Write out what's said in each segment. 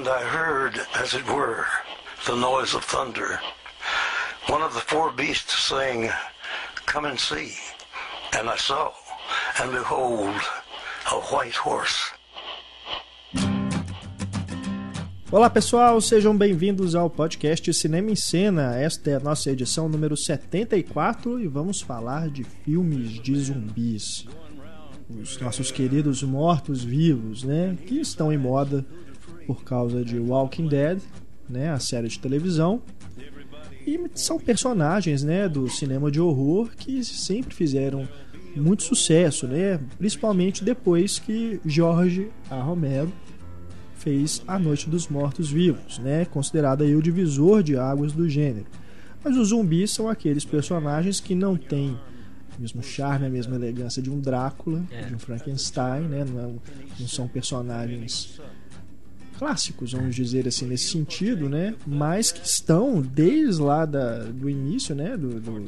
and I heard, as it were, the noise of thunder. One of the four beasts saying, Come and see. And I saw, and behold, a white horse. Olá pessoal, sejam bem-vindos ao podcast Cinema em Cena. Esta é a nossa edição número 74 e vamos falar de filmes de zumbis. Os nossos queridos mortos-vivos, né? Que estão em moda por causa de Walking Dead, né? A série de televisão. E são personagens, né? Do cinema de horror que sempre fizeram muito sucesso, né? Principalmente depois que Jorge A. Romero fez A Noite dos Mortos Vivos, né? considerado aí o divisor de águas do gênero. Mas os zumbis são aqueles personagens que não têm o mesmo charme, a mesma elegância de um Drácula, é. de um Frankenstein, né? não, é não são personagens clássicos, vamos dizer assim, nesse sentido, né? Mas que estão desde lá da, do início, né? Do, do,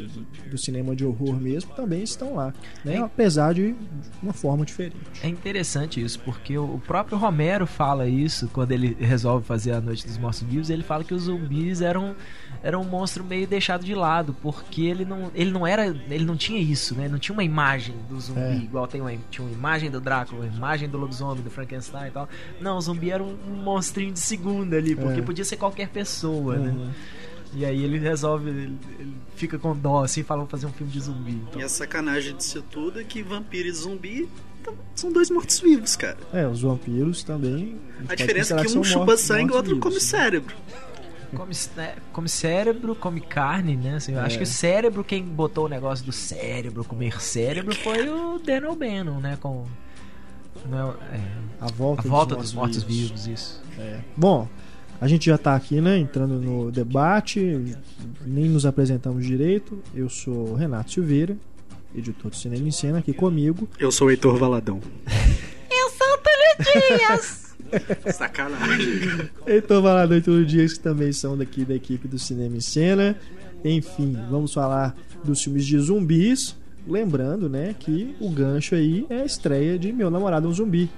do, cinema de horror mesmo, também estão lá, né? É. Apesar de uma forma diferente. É interessante isso, porque o próprio Romero fala isso quando ele resolve fazer a Noite dos Mortos Vivos. Ele fala que os zumbis eram era um monstro meio deixado de lado, porque ele não, ele não era, ele não tinha isso, né? Não tinha uma imagem do zumbi é. igual tem uma, tinha uma imagem do Drácula, uma imagem do lobisomem, do Frankenstein e tal. Não, o zumbi era um monstrinho de segunda ali, porque é. podia ser qualquer pessoa, né? uhum. né? E aí ele resolve, ele, ele fica com dó, assim, fala, fazer um filme de zumbi. Então. E a sacanagem disso tudo é que vampiro e zumbi são dois mortos-vivos, cara. É, os vampiros também. A, a diferença é que um chupa sangue e o outro come cérebro come, né, come cérebro, come carne, né? Assim, eu é. acho que o cérebro, quem botou o negócio do cérebro, comer cérebro, foi o Daniel Bannon, né? Com. Não, é, a volta, a volta dos, mortos-vivos, isso. É. Bom, a gente já está aqui, né? Entrando no debate, nem nos apresentamos direito. Eu sou Renato Silveira, editor do Cinema em Cena, aqui comigo. Eu sou o Heitor Valadão. Eu sou o Túlio Dias. Sacanagem. Então, Valadão e Todo Dias, que também são daqui da equipe do Cinema em Cena. Enfim, vamos falar dos filmes de zumbis. Lembrando, né, que o gancho aí é a estreia de Meu Namorado é um Zumbi.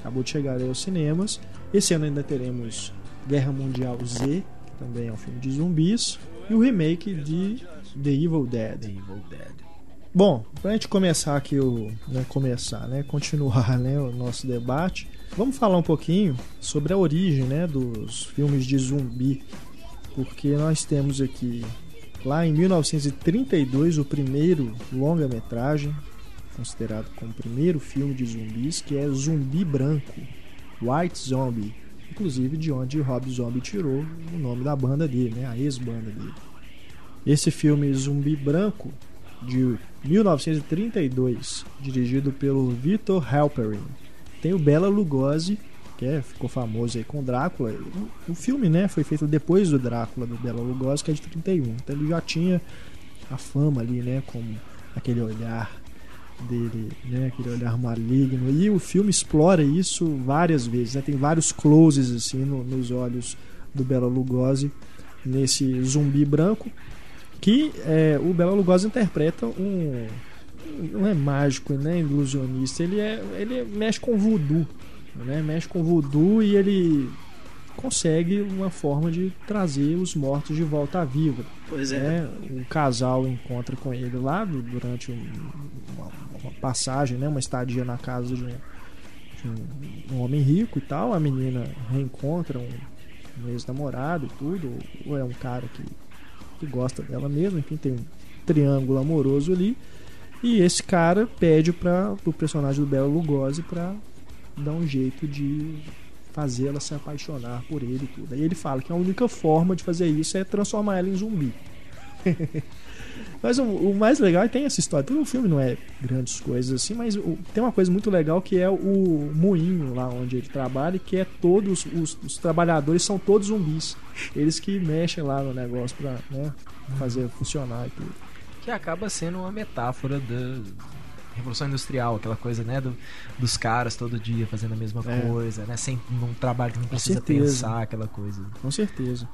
Acabou de chegar aí aos cinemas. Esse ano ainda teremos Guerra Mundial Z, que também é um filme de zumbis. E o remake de The Evil Dead. The Evil Dead. Bom, pra gente começar aqui o. Né, começar, né? Continuar né, o nosso debate. Vamos falar um pouquinho sobre a origem né, dos filmes de zumbi, porque nós temos aqui, lá em 1932, o primeiro longa-metragem, considerado como o primeiro filme de zumbis, que é Zumbi Branco, White Zombie, inclusive de onde Rob Zombie tirou o nome da banda dele, né, a ex-banda dele. Esse filme Zumbi Branco, de 1932, dirigido pelo Victor Halperin, tem o Bela Lugosi, ficou famoso aí com Drácula. O, o filme, né, foi feito depois do Drácula, do Bela Lugosi, que é de 31. Então ele já tinha a fama ali, né, como aquele olhar dele, né, aquele olhar maligno. E o filme explora isso várias vezes, né? Tem vários closes assim no, nos olhos do Bela Lugosi nesse zumbi branco que é, o Bela Lugosi interpreta um não é mágico, né, ilusionista, ele é ele mexe com voodoo, né? Mexe com voodoo e ele consegue uma forma de trazer os mortos de volta à vida. Pois é. Né? Um casal encontra com ele lá durante um, uma, uma, passagem, né? uma estadia na casa de um, de um, homem rico e tal. A menina reencontra um, um ex-namorado e tudo, ou é um cara que, que gosta dela mesmo, enfim, tem um triângulo amoroso ali. E esse cara pede para o personagem do Bela Lugosi para dar um jeito de fazer ela se apaixonar por ele e tudo. Aí ele fala que a única forma de fazer isso é transformar ela em zumbi. mas o, o, mais legal é tem essa história. O filme não é grandes coisas assim, mas o, tem uma coisa muito legal que é o moinho lá onde ele trabalha, que é todos os, os trabalhadores são todos zumbis. Eles que mexem lá no negócio para né, fazer funcionar e tudo que acaba sendo uma metáfora da Revolução Industrial, aquela coisa, né, do, dos caras todo dia fazendo a mesma é. coisa, né, sem um trabalho que não precisa pensar, aquela coisa. Com certeza.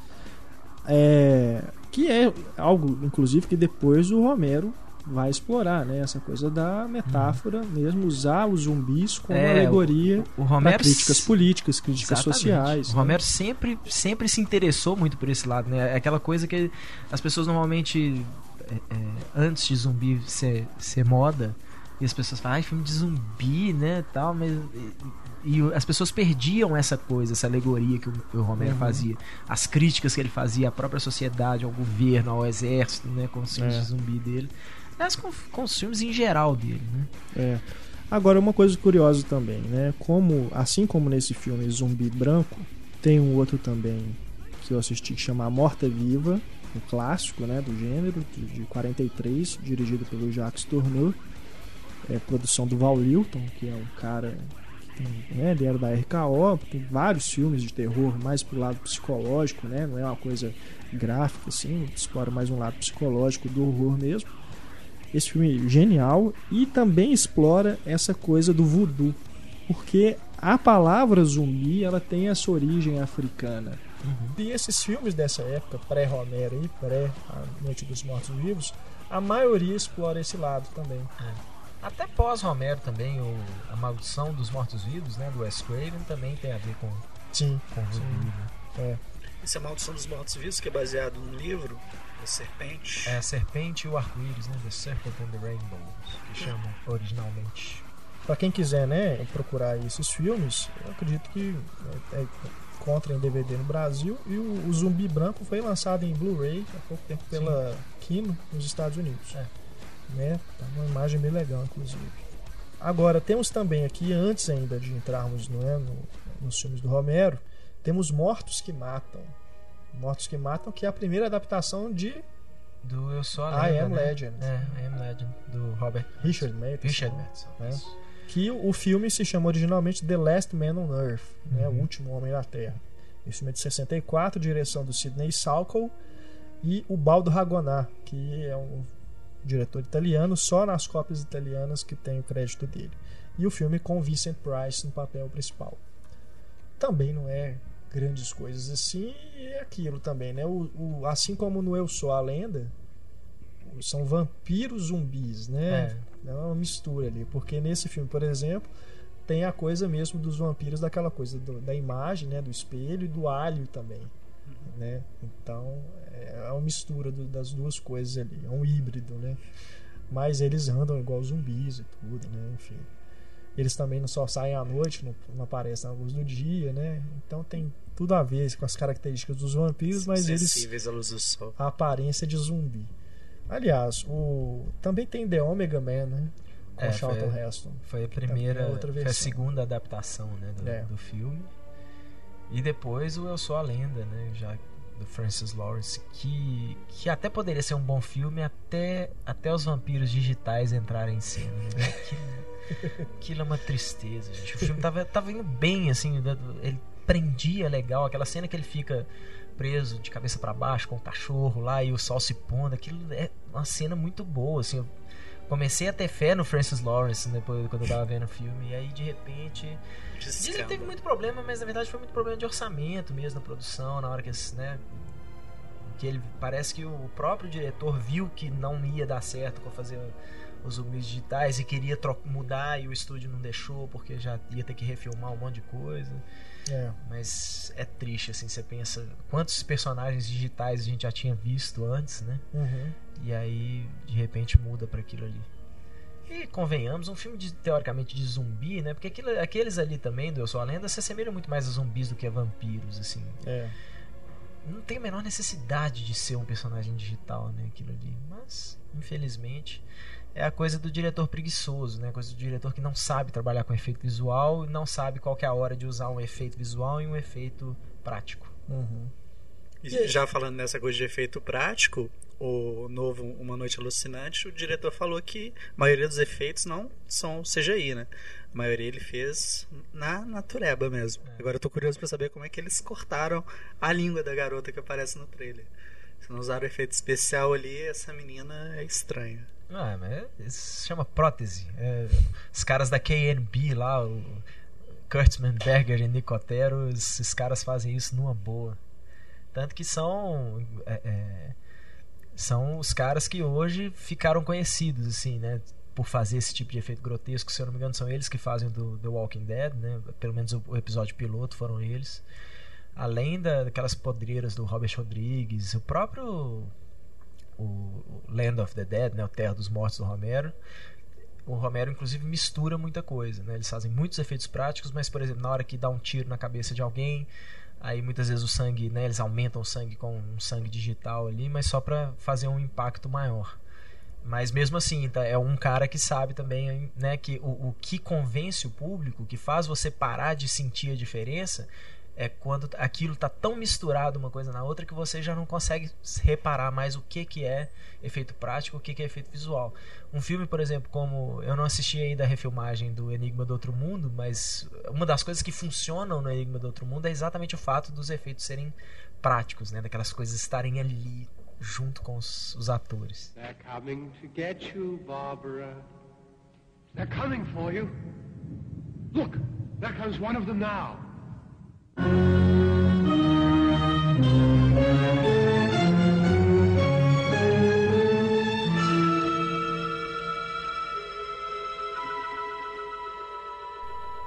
É, que é algo, inclusive, que depois o Romero vai explorar, né? Essa coisa da metáfora mesmo, usar os zumbis como É, alegoria O para Romero críticas políticas, críticas Exatamente. sociais. O né? Romero sempre, sempre se interessou muito por esse lado, né? É aquela coisa que as pessoas normalmente, é, é, antes de zumbi ser, ser moda, e as pessoas falam, ai, filme de zumbi, né, tal, mas... E, e as pessoas perdiam essa coisa, essa alegoria que o, o Romero Uhum. fazia. As críticas que ele fazia à própria sociedade, ao governo, ao exército, né, com os filmes É. de zumbi dele. Aliás, com, com os filmes em geral dele, né? É. Agora, uma coisa curiosa também, né? Como, assim como nesse filme Zumbi Branco, tem um outro também que eu assisti que chama Morta Viva, um clássico, né, do gênero, de, de 43, dirigido pelo Jacques Tourneur. É produção do Val Lilton, que é um cara que tem, né, ele era da RKO, tem vários filmes de terror mais pro lado psicológico, né? Não é uma coisa gráfica assim, explora mais um lado psicológico do horror mesmo. Esse filme é genial e também explora essa coisa do voodoo, porque a palavra zumbi ela tem essa origem africana. E esses filmes dessa época, pré-Romero e pré A Noite dos Mortos Vivos, a maioria explora esse lado também. Até pós-Romero também, o, a Maldição dos Mortos-Vivos, né, do Wes Craven, também tem a ver com, Sim, com o voodoo, né? Essa é a Maldição dos Mortos Vivos, que é baseado num livro, da Serpente. É a Serpente e o Arco-Íris, né, The Serpent and the Rainbow, que chamam originalmente. Para quem quiser, né, procurar esses filmes, eu acredito que é, é, encontra em DVD no Brasil e o, o Zumbi Branco foi lançado em Blu-ray há pouco tempo pela Kino nos Estados Unidos. É. Né? Tá uma imagem bem legal, inclusive. Agora, temos também aqui, antes ainda de entrarmos né, no- nos filmes do Romero, temos Mortos que Matam. Mortos que Matam, que é a primeira adaptação de Do Eu Sou a I Lenda, Am né? Legend, É, I Am Legend, do Robert Richard Matheson. Richard Matheson. É. isso. que o filme se chama originalmente The Last Man on Earth, né, o Uhum. último homem da Terra. Esse filme é de 64, direção do Sidney Salco e o Baldo Ragonà, que é um diretor italiano, só nas cópias italianas que tem o crédito dele. E o filme com Vincent Price no papel principal. Também não é grandes coisas assim, e é aquilo também, né? O, o- assim como no Eu Sou a Lenda, são vampiros zumbis, né? É. É uma mistura ali, porque nesse filme, por exemplo, tem a coisa mesmo dos vampiros, daquela coisa do- da imagem, né, do espelho e do alho também, né? Então é uma mistura do- das duas coisas ali, é um híbrido, né? Mas eles andam igual zumbis e tudo, né? Enfim, eles também não só saem à noite, não, não aparecem na luz do dia, né? Então tem tudo a ver com as características dos vampiros, mas eles à luz do sol. a aparência de zumbi. Aliás, o também tem The Omega Man, né? Com É, Charlton foi- Heston. Foi a Também primeira, outra foi a segunda adaptação, né, do, É. do filme. E depois o Eu Sou a Lenda, né, já do Francis Lawrence, que, que até poderia ser um bom filme até, até os vampiros digitais entrarem em cena. Né? Aquilo, aquilo é uma tristeza, gente. O filme tava, tava indo bem, assim, ele prendia legal, aquela cena que ele fica preso de cabeça para baixo com o cachorro lá e o sol se pondo, aquilo é uma cena muito boa, assim, comecei a ter fé no Francis Lawrence depois quando eu tava vendo o filme e aí de repente Dizem que teve muito problema, mas na verdade foi muito problema de orçamento mesmo na produção, na hora que esse, né, que ele parece que o próprio diretor viu que não ia dar certo com fazer os zumbis digitais e queria mudar e o estúdio não deixou porque já ia ter que refilmar um monte de coisa. É. Mas é triste assim, você pensa quantos personagens digitais a gente já tinha visto antes, né? Uhum. E aí, de repente, muda pra aquilo ali. E convenhamos, um filme de, teoricamente de zumbi, né? Porque aquilo- aqueles ali também, do Eu Sou a Lenda, se assemelham muito mais a zumbis do que a vampiros, assim. É. Não tem a menor necessidade de ser um personagem digital, né? Aquilo ali. Mas, infelizmente, é a coisa do diretor preguiçoso, né? A coisa do diretor que não sabe trabalhar com efeito visual e não sabe qual que é a hora de usar um efeito visual e um efeito prático. Uhum. E já falando nessa coisa de efeito prático, o novo Uma Noite Alucinante, o diretor falou que a maioria dos efeitos não são CGI, né? A maioria ele fez na natureba mesmo. Agora eu tô curioso pra saber como é que eles cortaram a língua da garota que aparece no trailer. Se não usaram efeito especial ali, essa menina é estranha. Ah, mas é- isso se chama prótese. É, os caras da KNB lá, o Kurtzman, Berger e Nicotero, esses caras fazem isso numa boa. Tanto que são. é, é, são os caras que hoje ficaram conhecidos, assim, né? Por fazer esse tipo de efeito grotesco. Se eu não me engano, são eles que fazem do The Walking Dead, né? Pelo menos o, o episódio piloto foram eles. Além da, daquelas podreiras do Robert Rodrigues, o próprio o Land of the Dead, né? O Terra dos Mortos do Romero. O Romero, inclusive, mistura muita coisa, né? Eles fazem muitos efeitos práticos, mas, por exemplo, na hora que dá um tiro na cabeça de alguém, Aí muitas vezes o sangue, né, eles aumentam o sangue com um sangue digital ali, mas só para fazer um impacto maior. Mas mesmo assim, tá, é um cara que sabe também né, que o, o que convence o público, que faz você parar de sentir a diferença, é quando aquilo está tão misturado uma coisa na outra que você já não consegue reparar mais o que, que é efeito prático, o que, que é efeito visual. Um filme, por exemplo, como eu não assisti ainda a refilmagem do Enigma do Outro Mundo, mas uma das coisas que funcionam no Enigma do Outro Mundo é exatamente o fato dos efeitos serem práticos, né, daquelas coisas estarem ali junto com os, os atores. They're coming to get you, Barbara. They're coming for you. Look, there comes one of them now.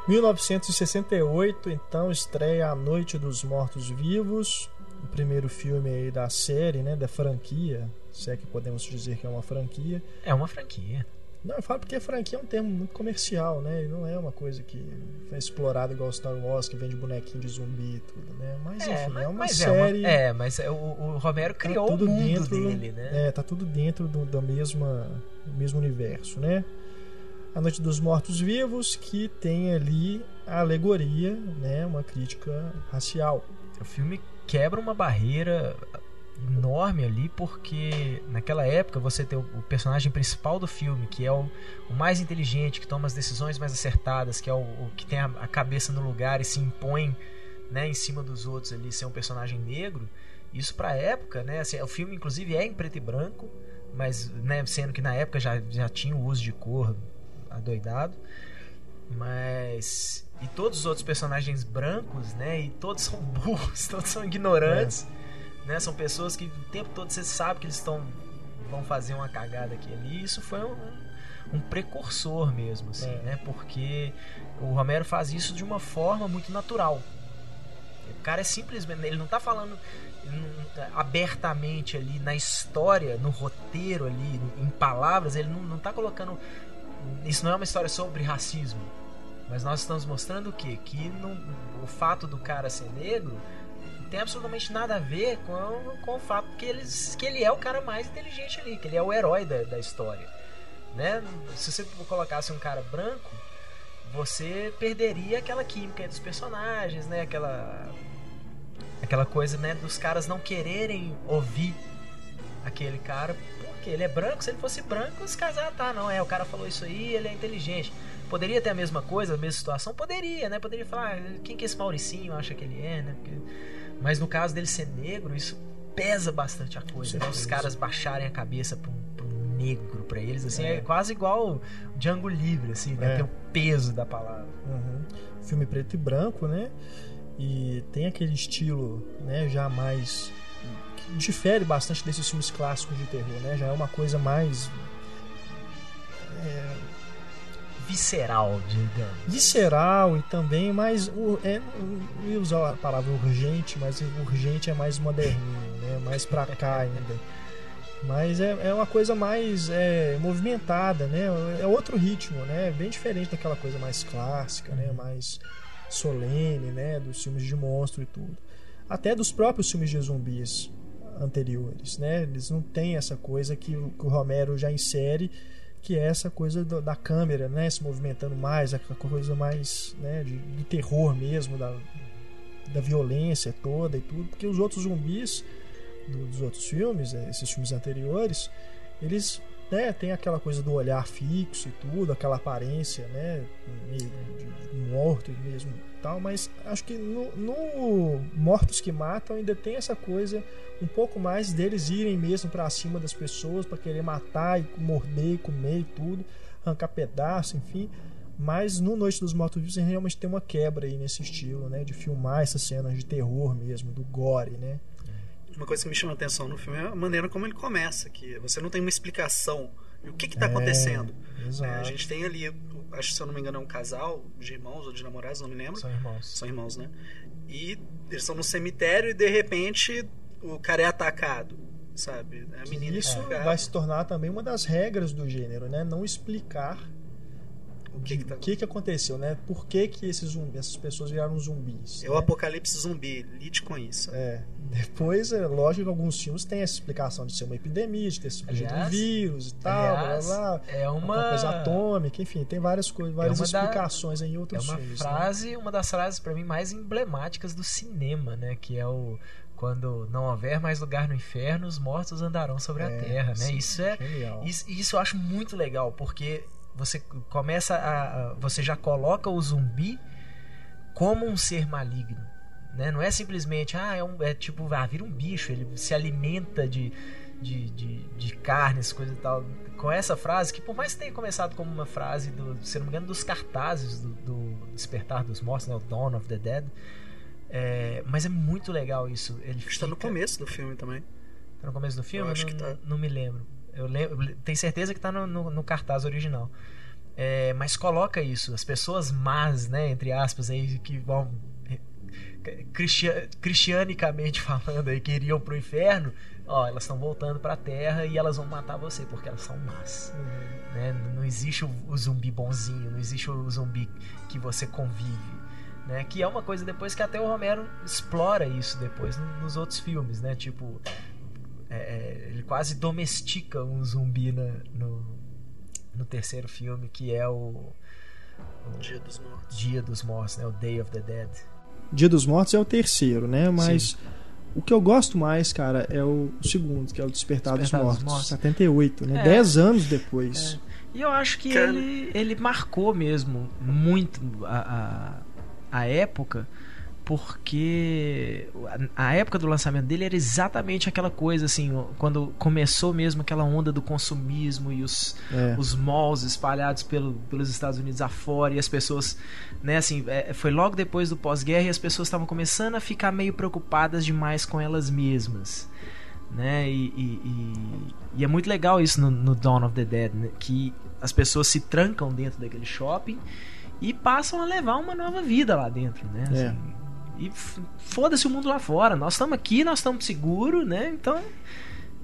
1968, então, estreia A Noite dos Mortos Vivos, o primeiro filme aí da série, né, da franquia, se é que podemos dizer que é uma franquia. É uma franquia. Não, eu falo porque franquia é um termo muito comercial, né? E não é uma coisa que foi explorada igual Star Wars, que vende bonequinho de zumbi e tudo, né? Mas é, enfim, mas, é uma série. É, uma, é mas é, o, o, Romero tá criou tá tudo o mundo dentro, dele, né? É, tá tudo dentro do, do, mesma, do mesmo universo, né? A Noite dos Mortos Vivos, que tem ali a alegoria, né? Uma crítica racial. O filme quebra uma barreira enorme ali, porque naquela época você tem o, personagem principal do filme, que é o, o, mais inteligente, que toma as decisões mais acertadas, que é o, o que tem a, a, cabeça no lugar e se impõe né, em cima dos outros ali, ser um personagem negro. Isso pra época, né? Assim, o filme inclusive é em preto e branco, mas né, sendo que na época já, já tinha o uso de cor adoidado. Mas. E todos os outros personagens brancos, né? E todos são burros, todos são ignorantes. É né? São pessoas que o tempo todo você sabe que eles estão vão fazer uma cagada aqui ali. Isso foi um, um precursor mesmo, assim, é. né? Porque o Romero faz isso de uma forma muito natural. O cara é simplesmente, ele não está falando abertamente ali na história, no roteiro ali, em palavras, ele não, não tá colocando. Isso não é uma história sobre racismo. Mas nós estamos mostrando o quê? Que não, o fato do cara ser negro tem absolutamente nada a ver com, com o fato que, eles, que ele é o cara mais inteligente ali, que ele é o herói da, da história. Né? Se você colocasse um cara branco, você perderia aquela química entre os personagens, né? Aquela aquela coisa, né, dos caras não quererem ouvir aquele cara, porque ele é branco, se ele fosse branco, os caras ah, tá, não é, o cara falou isso aí, ele é inteligente. Poderia ter a mesma coisa, a mesma situação? Poderia, né? Poderia falar, ah, quem que esse Mauricinho acha que ele é, né? Porque mas no caso dele ser negro, isso pesa bastante a coisa. Né? Os caras baixarem a cabeça pra um, pra um negro para eles, assim, é. é. quase igual o Django Livre, assim, né? É. Tem o peso da palavra. Uhum. Filme preto e branco, né? E tem aquele estilo, né, já mais que difere bastante desses filmes clássicos de terror, né? Já é uma coisa mais é, visceral, digamos. Visceral e também mais. É, não ia usar a palavra urgente, mas urgente é mais moderninho, né? Mais pra cá ainda. Mas é, é uma coisa mais é, movimentada, né? É outro ritmo, né? Bem diferente daquela coisa mais clássica, né? Mais solene, né? Dos filmes de monstro e tudo. Até dos próprios filmes de zumbis anteriores, né? Eles não têm essa coisa que, que o Romero já insere que é essa coisa do, da câmera, né, se movimentando mais, a coisa mais, né, de, de, terror mesmo, da, da violência toda e tudo, porque os outros zumbis do, dos outros filmes, né, esses filmes anteriores, eles né, tem aquela coisa do olhar fixo e tudo, aquela aparência, né, de, de morto mesmo tal, mas acho que no, no, Mortos que Matam ainda tem essa coisa um pouco mais deles irem mesmo para cima das pessoas para querer matar e morder e comer e tudo, arrancar pedaço, enfim. Mas no Noite dos Mortos Vivos realmente tem uma quebra aí nesse estilo, né, de filmar essas cenas de terror mesmo, do gore, né? Uma coisa que me chama a atenção no filme é a maneira como ele começa, que você não tem uma explicação o que está acontecendo. exato. É, a gente tem ali, acho que se eu não me engano é um casal de irmãos ou de namorados, não me lembro. São irmãos. São irmãos, né? E eles estão no cemitério e de repente o cara é atacado, sabe? A menina Isso é vai se tornar também uma das regras do gênero, né? Não explicar o que, que tá o que, que aconteceu, né? Por que, que esses zumbi, essas pessoas viraram zumbis? É o né? apocalipse zumbi, lide com isso. É. Depois, é lógico que alguns filmes têm essa explicação de ser uma epidemia, de ter surgido um Aliás- vírus e tal, aliás, blá, blá, blá. é Alguma uma coisa atômica, enfim, tem várias coisas, várias uma da- explicações em É outros uma filmes. né? frase, uma das frases pra mim mais emblemáticas do cinema, né? Que é o quando não houver mais lugar no inferno, os mortos andarão sobre a É, terra, né? sim, Isso é Genial. isso, isso eu acho muito legal, porque você começa a, você já coloca o zumbi como um ser maligno, né? Não é simplesmente ah, é, um, é tipo, ah, vira um bicho, ele se alimenta de de, de, de carnes, coisa e tal. Com essa frase, que por mais que tenha começado como uma frase, do, se não me engano, dos cartazes do, do Despertar dos Mortos, né? o Dawn of the Dead. É, mas é muito legal isso. Ele Está no fica- começo do filme também. Tá no começo do filme? Eu acho não, que tá. não me lembro. Eu lembro, tenho certeza que tá no, no- no cartaz original. É, mas coloca isso, as pessoas más, né, entre aspas, aí, que vão eh, cristia- cristianicamente falando aí, que iriam pro inferno, ó, elas estão voltando pra terra e elas vão matar você, porque elas são más. Né? Não existe o, o zumbi bonzinho, não existe o zumbi que você convive. Né? Que é uma coisa depois que até o Romero explora isso depois no- nos outros filmes, né? Tipo, é, é, ele quase domestica um zumbi na- no, no terceiro filme, que é o, o Dia dos Mortos. Dia dos Mortos, né? O Day of the Dead. Dia dos Mortos é o terceiro, né? Mas o que eu gosto mais, cara, é o segundo, que é o Despertar, Despertar dos dos Mortos, Mortos. 78, né? É. Dez anos depois. E eu acho que Cara. ele, ele marcou mesmo muito a, a, a época, porque a, época do lançamento dele era exatamente aquela coisa, assim, quando começou mesmo aquela onda do consumismo e os, É. os malls espalhados pelo, pelos Estados Unidos afora e as pessoas, né, assim, é, foi logo depois do pós-guerra e as pessoas estavam começando a ficar meio preocupadas demais com elas mesmas, né, e, e- e- e é muito legal isso no, no Dawn of the Dead, né, que as pessoas se trancam dentro daquele shopping e passam a levar uma nova vida lá dentro, né, É. e foda-se o mundo lá fora, nós estamos aqui, nós estamos seguros, né, então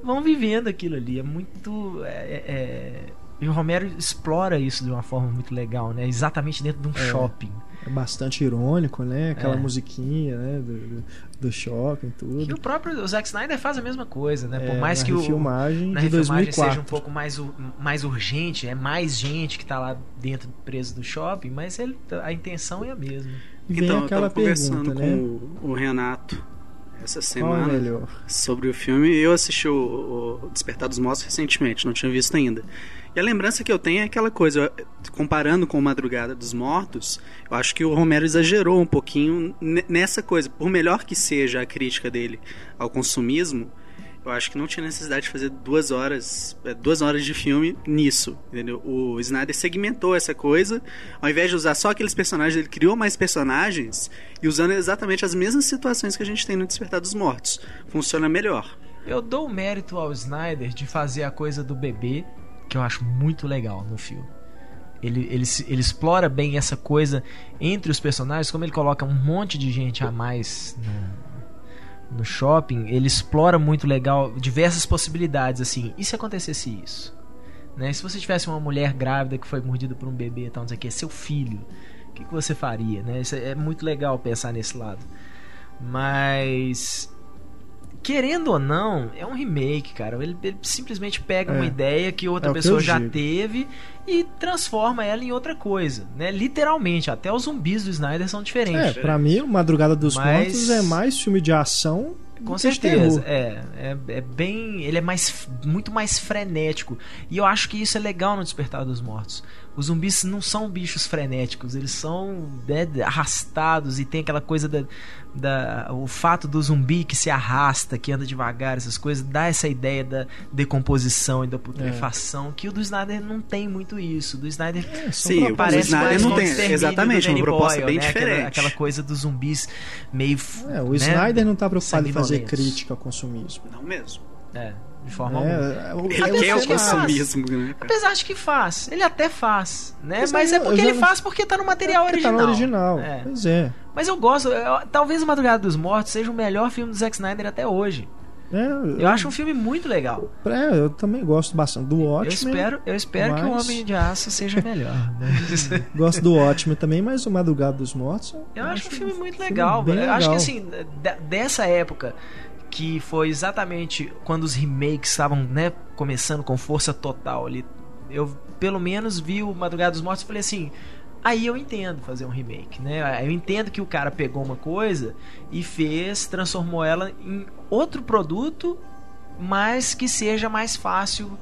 vão vivendo aquilo ali. É muito. É, é- é- E o Romero explora isso de uma forma muito legal, né? Exatamente dentro de um É. shopping. É bastante irônico, né? Aquela É. musiquinha, né? Do, do, do shopping, E tudo. o próprio o Zack Snyder faz a mesma coisa, né? Por É, mais que o. refilmagem Na de refilmagem 2004. seja um pouco mais, mais urgente, é mais gente que tá lá dentro preso do shopping, mas ele, a intenção é a mesma. Vem Então, eu tava conversando pergunta, com né? o, o Renato essa semana sobre o filme. Eu assisti o, o Despertar dos Mortos recentemente, não tinha visto ainda. E a lembrança que eu tenho é aquela coisa, comparando com Madrugada dos Mortos, eu acho que o Romero exagerou um pouquinho ne- nessa coisa. Por melhor que seja a crítica dele ao consumismo, eu acho que não tinha necessidade de fazer duas horas, é, duas horas de filme nisso, entendeu? O Snyder segmentou essa coisa, ao invés de usar só aqueles personagens, ele criou mais personagens e usando exatamente as mesmas situações que a gente tem no Despertar dos Mortos. Funciona melhor. Eu dou mérito ao Snyder de fazer a coisa do bebê, que eu acho muito legal no filme. Ele, ele, ele explora bem essa coisa entre os personagens, como ele coloca um monte de gente a mais no, shopping, ele explora muito legal diversas possibilidades, assim, e se acontecesse isso? Né? Se você tivesse uma mulher grávida que foi mordida por um bebê, então, não sei seu filho, o que, que você faria? Né? Isso é muito legal pensar nesse lado. Mas querendo ou não, é um remake, cara. Ele, ele simplesmente pega É. uma ideia que outra É que pessoa eu já digo. teve e transforma ela em outra coisa, né? Literalmente, até os zumbis do Snyder são É, diferentes. pra mim, o Madrugada dos Mas- Mortos é mais filme de ação Com que certeza, é, é, é bem, ele é mais, muito mais frenético e eu acho que isso é legal no Despertar dos Mortos, Os zumbis não são bichos frenéticos, eles são né, arrastados e tem aquela coisa da, da. O fato do zumbi que se arrasta, que anda devagar, essas coisas, dá essa ideia da decomposição e da putrefação, que o do Snyder não tem muito isso. Do Snyder É, Sim, o parece Snyder não o tem- exatamente, uma proposta Boyle, bem né? Aquela- diferente. Aquela, coisa dos zumbis meio. É, o né? Snyder não tá preocupado em fazer crítica ao consumismo. Não mesmo. É, de forma alguma. É, o- Ele é quer o faz. consumismo, né? Apesar de que faz. Ele até faz, né? Mas Mas, é eu porque já ele não- faz porque tá no material porque original. Tá no original. É. Pois é. Mas eu gosto. eu- talvez o Madrugada dos Mortos seja o melhor filme do Zack Snyder até hoje. É, Eu acho um filme muito legal. é, eu também gosto bastante do Eu Watchmen. espero, eu espero que o mas- Homem de Aço seja melhor. né? Gosto do Watchmen também, mas o Madrugada dos Mortos. Eu acho um filme muito filme legal. bem Eu acho que legal. assim, de- dessa época que foi exatamente quando os remakes estavam, né, começando com força total ali. Eu pelo menos vi o Madrugada dos Mortos e falei assim, aí eu entendo fazer um remake, né? Eu entendo que o cara pegou uma coisa e fez, transformou ela em outro produto, mas que seja mais fácil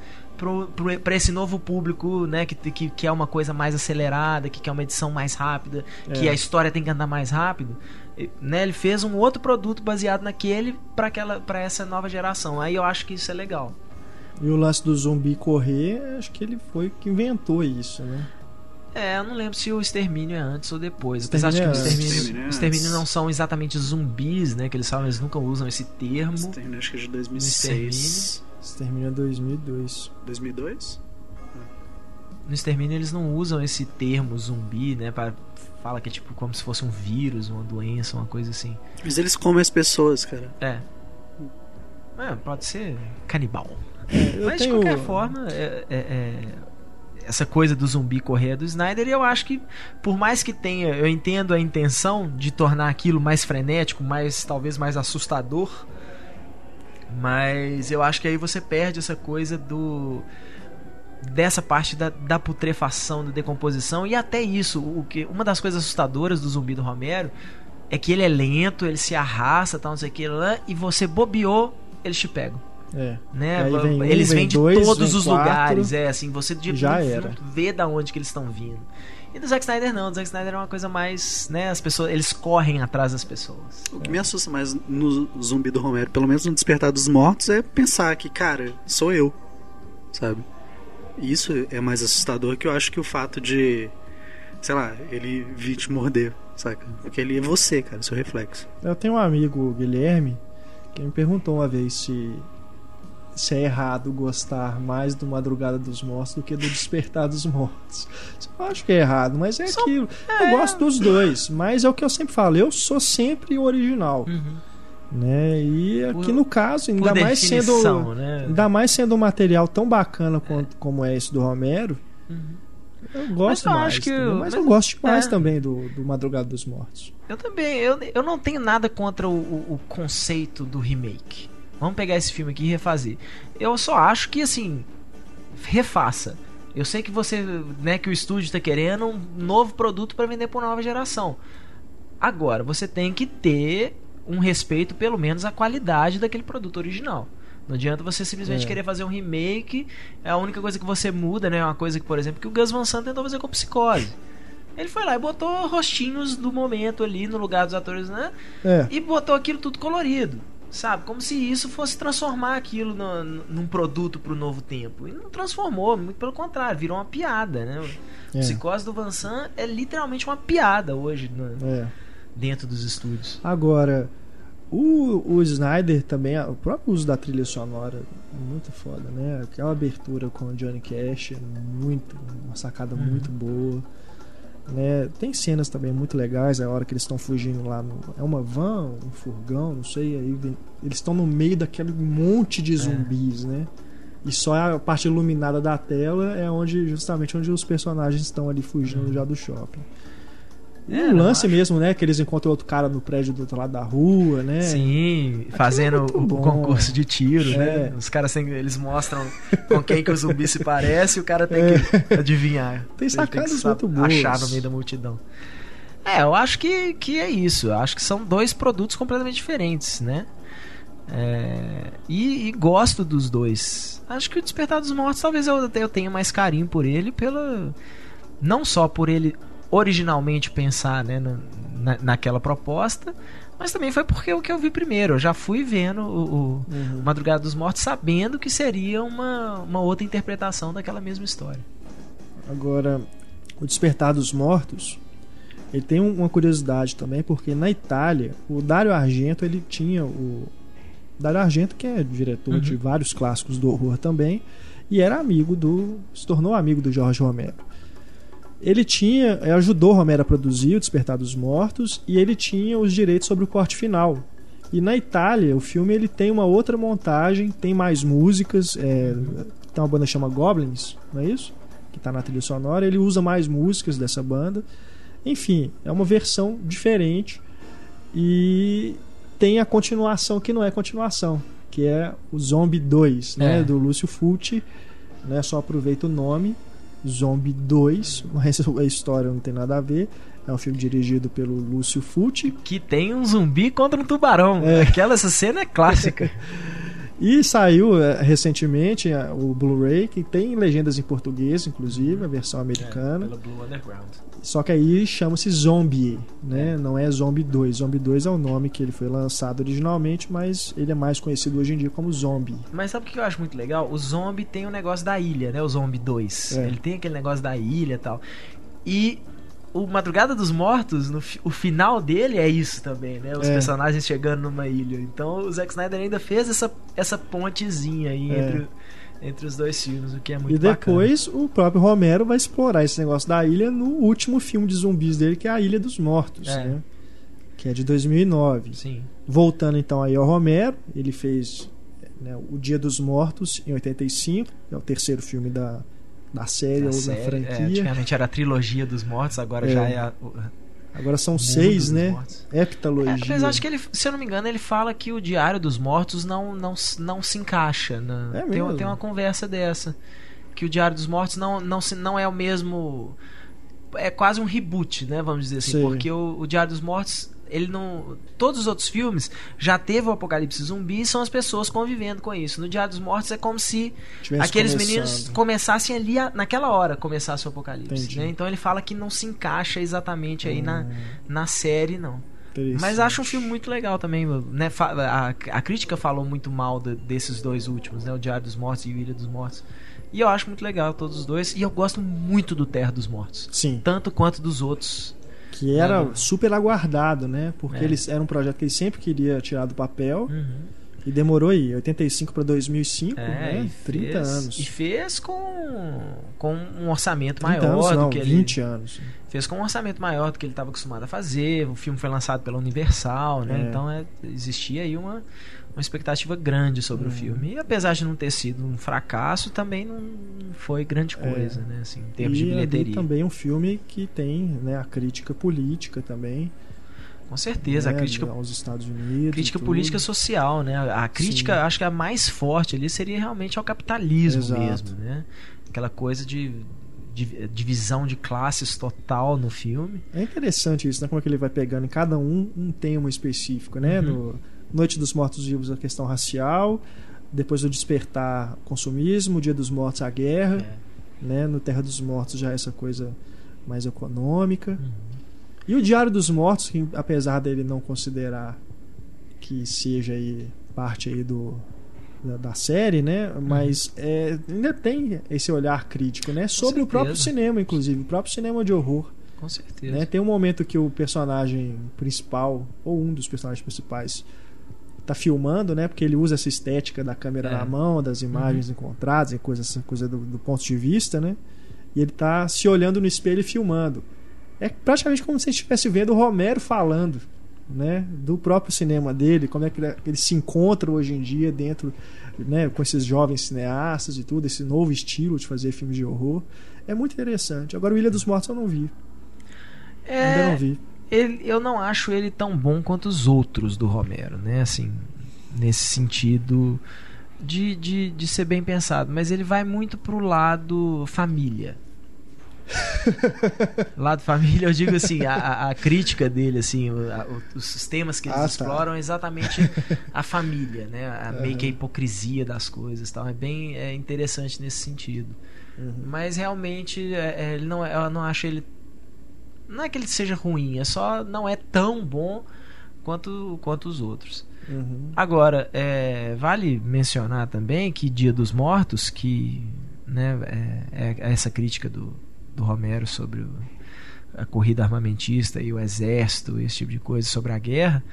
para esse novo público, né, que, que, que é uma coisa mais acelerada, que quer uma edição mais rápida, que É. a história tem que andar mais rápido, né, ele fez um outro produto baseado naquele para aquela para essa nova geração. Aí eu acho que isso é legal. E o lance do zumbi correr, acho que ele foi o que inventou isso, né? É, eu não lembro se o extermínio é antes ou depois. Apesar de que Extermínio o é extermínio, Extermínio é o extermínio antes. não são exatamente zumbis, né? Que eles falam, eles nunca usam esse termo. Extermínio, acho que é de 2006. Isso termina em 2002. 2002? No extermínio eles não usam esse termo zumbi, né? Pra, fala que é tipo como se fosse um vírus, uma doença, uma coisa assim. Mas eles comem as pessoas, cara. É. É, pode ser canibal. Eu Mas tenho- de qualquer forma, é- é- é- essa coisa do zumbi correr é do Snyder, eu acho que, por mais que tenha, eu entendo a intenção de tornar aquilo mais frenético, mais talvez mais assustador, mas eu acho que aí você perde essa coisa do dessa parte da, da putrefação, da decomposição e até isso, o que uma das coisas assustadoras do zumbi do Romero é que ele é lento, ele se arrasta, tal, não sei o que lá, e você bobeou, eles te pegam É. né? Aí vem um, eles vêm de dois, todos os quatro, lugares, é assim, você de já era. vê da onde que eles estão vindo. E do Zack Snyder não, do Zack Snyder é uma coisa mais, né, as pessoas, eles correm atrás das pessoas. O que me assusta mais no zumbi do Romero, pelo menos no Despertar dos Mortos, é pensar que, cara, sou eu. Sabe? Isso é mais assustador que eu acho que o fato de, sei lá, ele vir te morder, saca? Porque ele é você, cara, seu reflexo. Eu tenho um amigo, Guilherme, que me perguntou uma vez se, se é errado gostar mais do Madrugada dos Mortos do que do Despertar dos Mortos. Eu acho que é errado, mas é Só- aquilo. Eu gosto dos dois, mas é o que eu sempre falo, eu sou sempre o original. Né? E aqui no caso, ainda mais sendo. né? Ainda mais sendo um material tão bacana quanto, como é esse do Romero. Eu gosto eu mais. acho que eu- mas mas- eu gosto demais é. também do, do Madrugada dos Mortos. Eu também, eu, eu não tenho nada contra o, o- o conceito do remake. Vamos pegar esse filme aqui e refazer. Eu só acho que assim, refaça. Eu sei que você, né, que o estúdio está querendo um novo produto para vender para nova geração. Agora, você tem que ter um respeito pelo menos à qualidade daquele produto original. Não adianta você simplesmente É. querer fazer um remake. É a única coisa que você muda, né? É uma coisa que, por exemplo, que o Gus Van Sant tentou fazer com Psicose. Ele foi lá e botou rostinhos do momento ali no lugar dos atores, né? É. E botou aquilo tudo colorido. Sabe? Como se isso fosse transformar aquilo no- num produto pro novo tempo. E não transformou, muito pelo contrário, virou uma piada, né? É. Psicose do Van Sant é literalmente uma piada hoje no- É. dentro dos estúdios. Agora, o, o Snyder também, o próprio uso da trilha sonora, é muito foda, né? Aquela abertura com o Johnny Cash é muito, uma sacada Uhum. muito boa. Né? Tem cenas também muito legais, a hora que eles estão fugindo lá no. É uma van, um furgão, não sei, aí vem- eles estão no meio daquele monte É. de zumbis, né? E só a parte iluminada da tela é onde justamente onde os personagens estão ali fugindo já do shopping. É, o não, lance acho- mesmo, né? Que eles encontram outro cara no prédio do outro lado da rua, né? Sim, fazendo muito o, bom. concurso de tiro, É. né? Os caras eles mostram com quem que o zumbi se parece e o cara tem que adivinhar. Tem sacadas sa- muito boas. Achar no meio da multidão. É, eu acho que, que é isso. Eu acho que são dois produtos completamente diferentes, né? É, e, e gosto dos dois. Acho que o Despertar dos Mortos talvez eu, eu tenha mais carinho por ele pela, Não só por ele originalmente pensar né, na, na, naquela proposta, mas também foi porque o que eu vi primeiro. Eu já fui vendo o, o Uhum. Madrugada dos Mortos sabendo que seria uma, uma outra interpretação daquela mesma história. Agora, o Despertar dos Mortos, ele tem um- uma curiosidade também, porque na Itália, o Dario Argento, ele tinha o Dario Argento, que é diretor de vários clássicos do horror também, e era amigo do, se tornou amigo do Jorge Romero. Ele tinha, eh, ajudou Romero a produzir o Despertar dos Mortos e ele tinha os direitos sobre o corte final. E na Itália, o filme ele tem uma outra montagem, tem mais músicas, é, tem uma banda que chama Goblins, não é isso? Que tá na trilha sonora, ele usa mais músicas dessa banda. Enfim, é uma versão diferente e tem a continuação que não é continuação, que é o Zombie 2, né, É. do Lúcio Fulci, né? Só aproveita o nome, Zombie 2, mas a história não tem nada a ver. É um filme dirigido pelo Lúcio Fulci Que tem um zumbi contra um tubarão. É. Aquela essa cena é clássica. E saiu eh, recentemente o Blu-ray, que tem legendas em português, inclusive, a versão americana. Pela Blue Underground. Só que aí chama-se Zombie, né? Não é Zombie 2. Zombie 2 é o nome que ele foi lançado originalmente, mas ele é mais conhecido hoje em dia como Zombie. Mas sabe o que eu acho muito legal? O Zombie tem o negócio da ilha, né? O Zombie 2. É. Ele tem aquele negócio da ilha e tal. E o Madrugada dos Mortos, no o final dele é isso também, né? Os É. personagens chegando numa ilha. Então o Zack Snyder ainda fez essa, essa pontezinha aí É. entre, entre os dois filmes, o que é muito e bacana. depois o próprio Romero vai explorar esse negócio da ilha no último filme de zumbis dele, que é A Ilha dos Mortos, É. né? Que é de 2009. Sim. Voltando então aí ao Romero, ele fez né, O Dia dos Mortos em 85, que é o terceiro filme da, da série ou série, da é, franquia. antigamente era a trilogia dos mortos, agora É. já é a, Agora são seis, né? Mortos. Heptalogia. É, apesar de que ele, se eu não me engano, ele fala que o Diário dos Mortos não, não, não se encaixa. Na, É tem, tem uma conversa dessa. Que o Diário dos Mortos não, não, se, não é o mesmo. É quase um reboot, né? Vamos dizer assim. Sim. Porque o, o Diário dos Mortos, ele não. Todos os outros filmes já teve o apocalipse zumbi e são as pessoas convivendo com isso. No Diário dos Mortos é como se Tivesse aqueles meninos começassem ali a- naquela hora começasse o apocalipse. Né? Então ele fala que não se encaixa exatamente aí na, na série, não. Mas acho um filme muito legal também, né? A, a crítica falou muito mal de- desses dois últimos, né? O Diário dos Mortos e o Ilha dos Mortos. E eu acho muito legal todos os dois. E eu gosto muito do Terra dos Mortos. Sim, Tanto quanto dos outros. Que era Nada. super aguardado, né? Porque É. eles era um projeto que ele sempre queria tirar do papel Uhum. e demorou aí, 85 para 2005, É, né? e 30 fez- anos. E fez com, com um orçamento 30 maior anos, do não, que ele. 20 anos. Fez com um orçamento maior do que ele estava acostumado a fazer. O filme foi lançado pela Universal, né? É. Então é, existia aí uma, uma expectativa grande sobre Uhum. o filme. E apesar de não ter sido um fracasso, também não foi grande coisa, né? Assim, em termos É. e de bilheteria. também um filme que tem né, a crítica política também. Com certeza, né, a crítica, aos Estados Unidos. crítica política social, né? A crítica, Sim. acho que a mais forte ali seria realmente ao capitalismo Exato. mesmo, né? Aquela coisa de, de divisão de classes total no filme. É interessante isso, né? Como é que ele vai pegando em cada um um tema específico, né? Uhum. No Noite dos Mortos Vivos a questão racial, depois do despertar consumismo, Dia dos Mortos a guerra, É. né? No Terra dos Mortos já essa coisa mais econômica. Uhum. E o Diário dos Mortos, que apesar dele não considerar que seja aí parte aí do da, da série, né? Mas é, ainda tem esse olhar crítico, né? Sobre o próprio cinema, inclusive, o próprio cinema de horror. Com certeza. Né? Tem um momento que o personagem principal, ou um dos personagens principais, tá filmando, né? Porque ele usa essa estética da câmera É. na mão, das imagens Uhum. encontradas, e coisa, essa coisa do, do ponto de vista, né? E ele tá se olhando no espelho e filmando. É praticamente como se ele estivesse vendo o Romero falando, né? Do próprio cinema dele, como é que ele- se encontra hoje em dia dentro, né? Com esses jovens cineastas e tudo, esse novo estilo de fazer filmes de horror. É muito interessante. Agora, o Ilha dos Mortos eu não vi. Ainda não É, vi. Ele, eu não acho ele tão bom quanto os outros do Romero, né? Assim, nesse sentido de, de, de ser bem pensado. Mas ele vai muito pro lado família. lado família, eu digo assim, a, a- crítica dele, assim, a- os temas que eles Ah, tá. exploram é exatamente a família, né? A, meio que a hipocrisia das coisas tal. É bem é interessante nesse sentido. Mas realmente é, é, ele não, é- eu não acho ele. Não é que ele seja ruim, é só não é tão bom quanto, quanto os outros. Uhum. Agora, é, vale mencionar também que Dia dos Mortos, que né, é, é essa crítica do, do Romero sobre o- a corrida armamentista e o exército, esse tipo de coisa, sobre a guerra,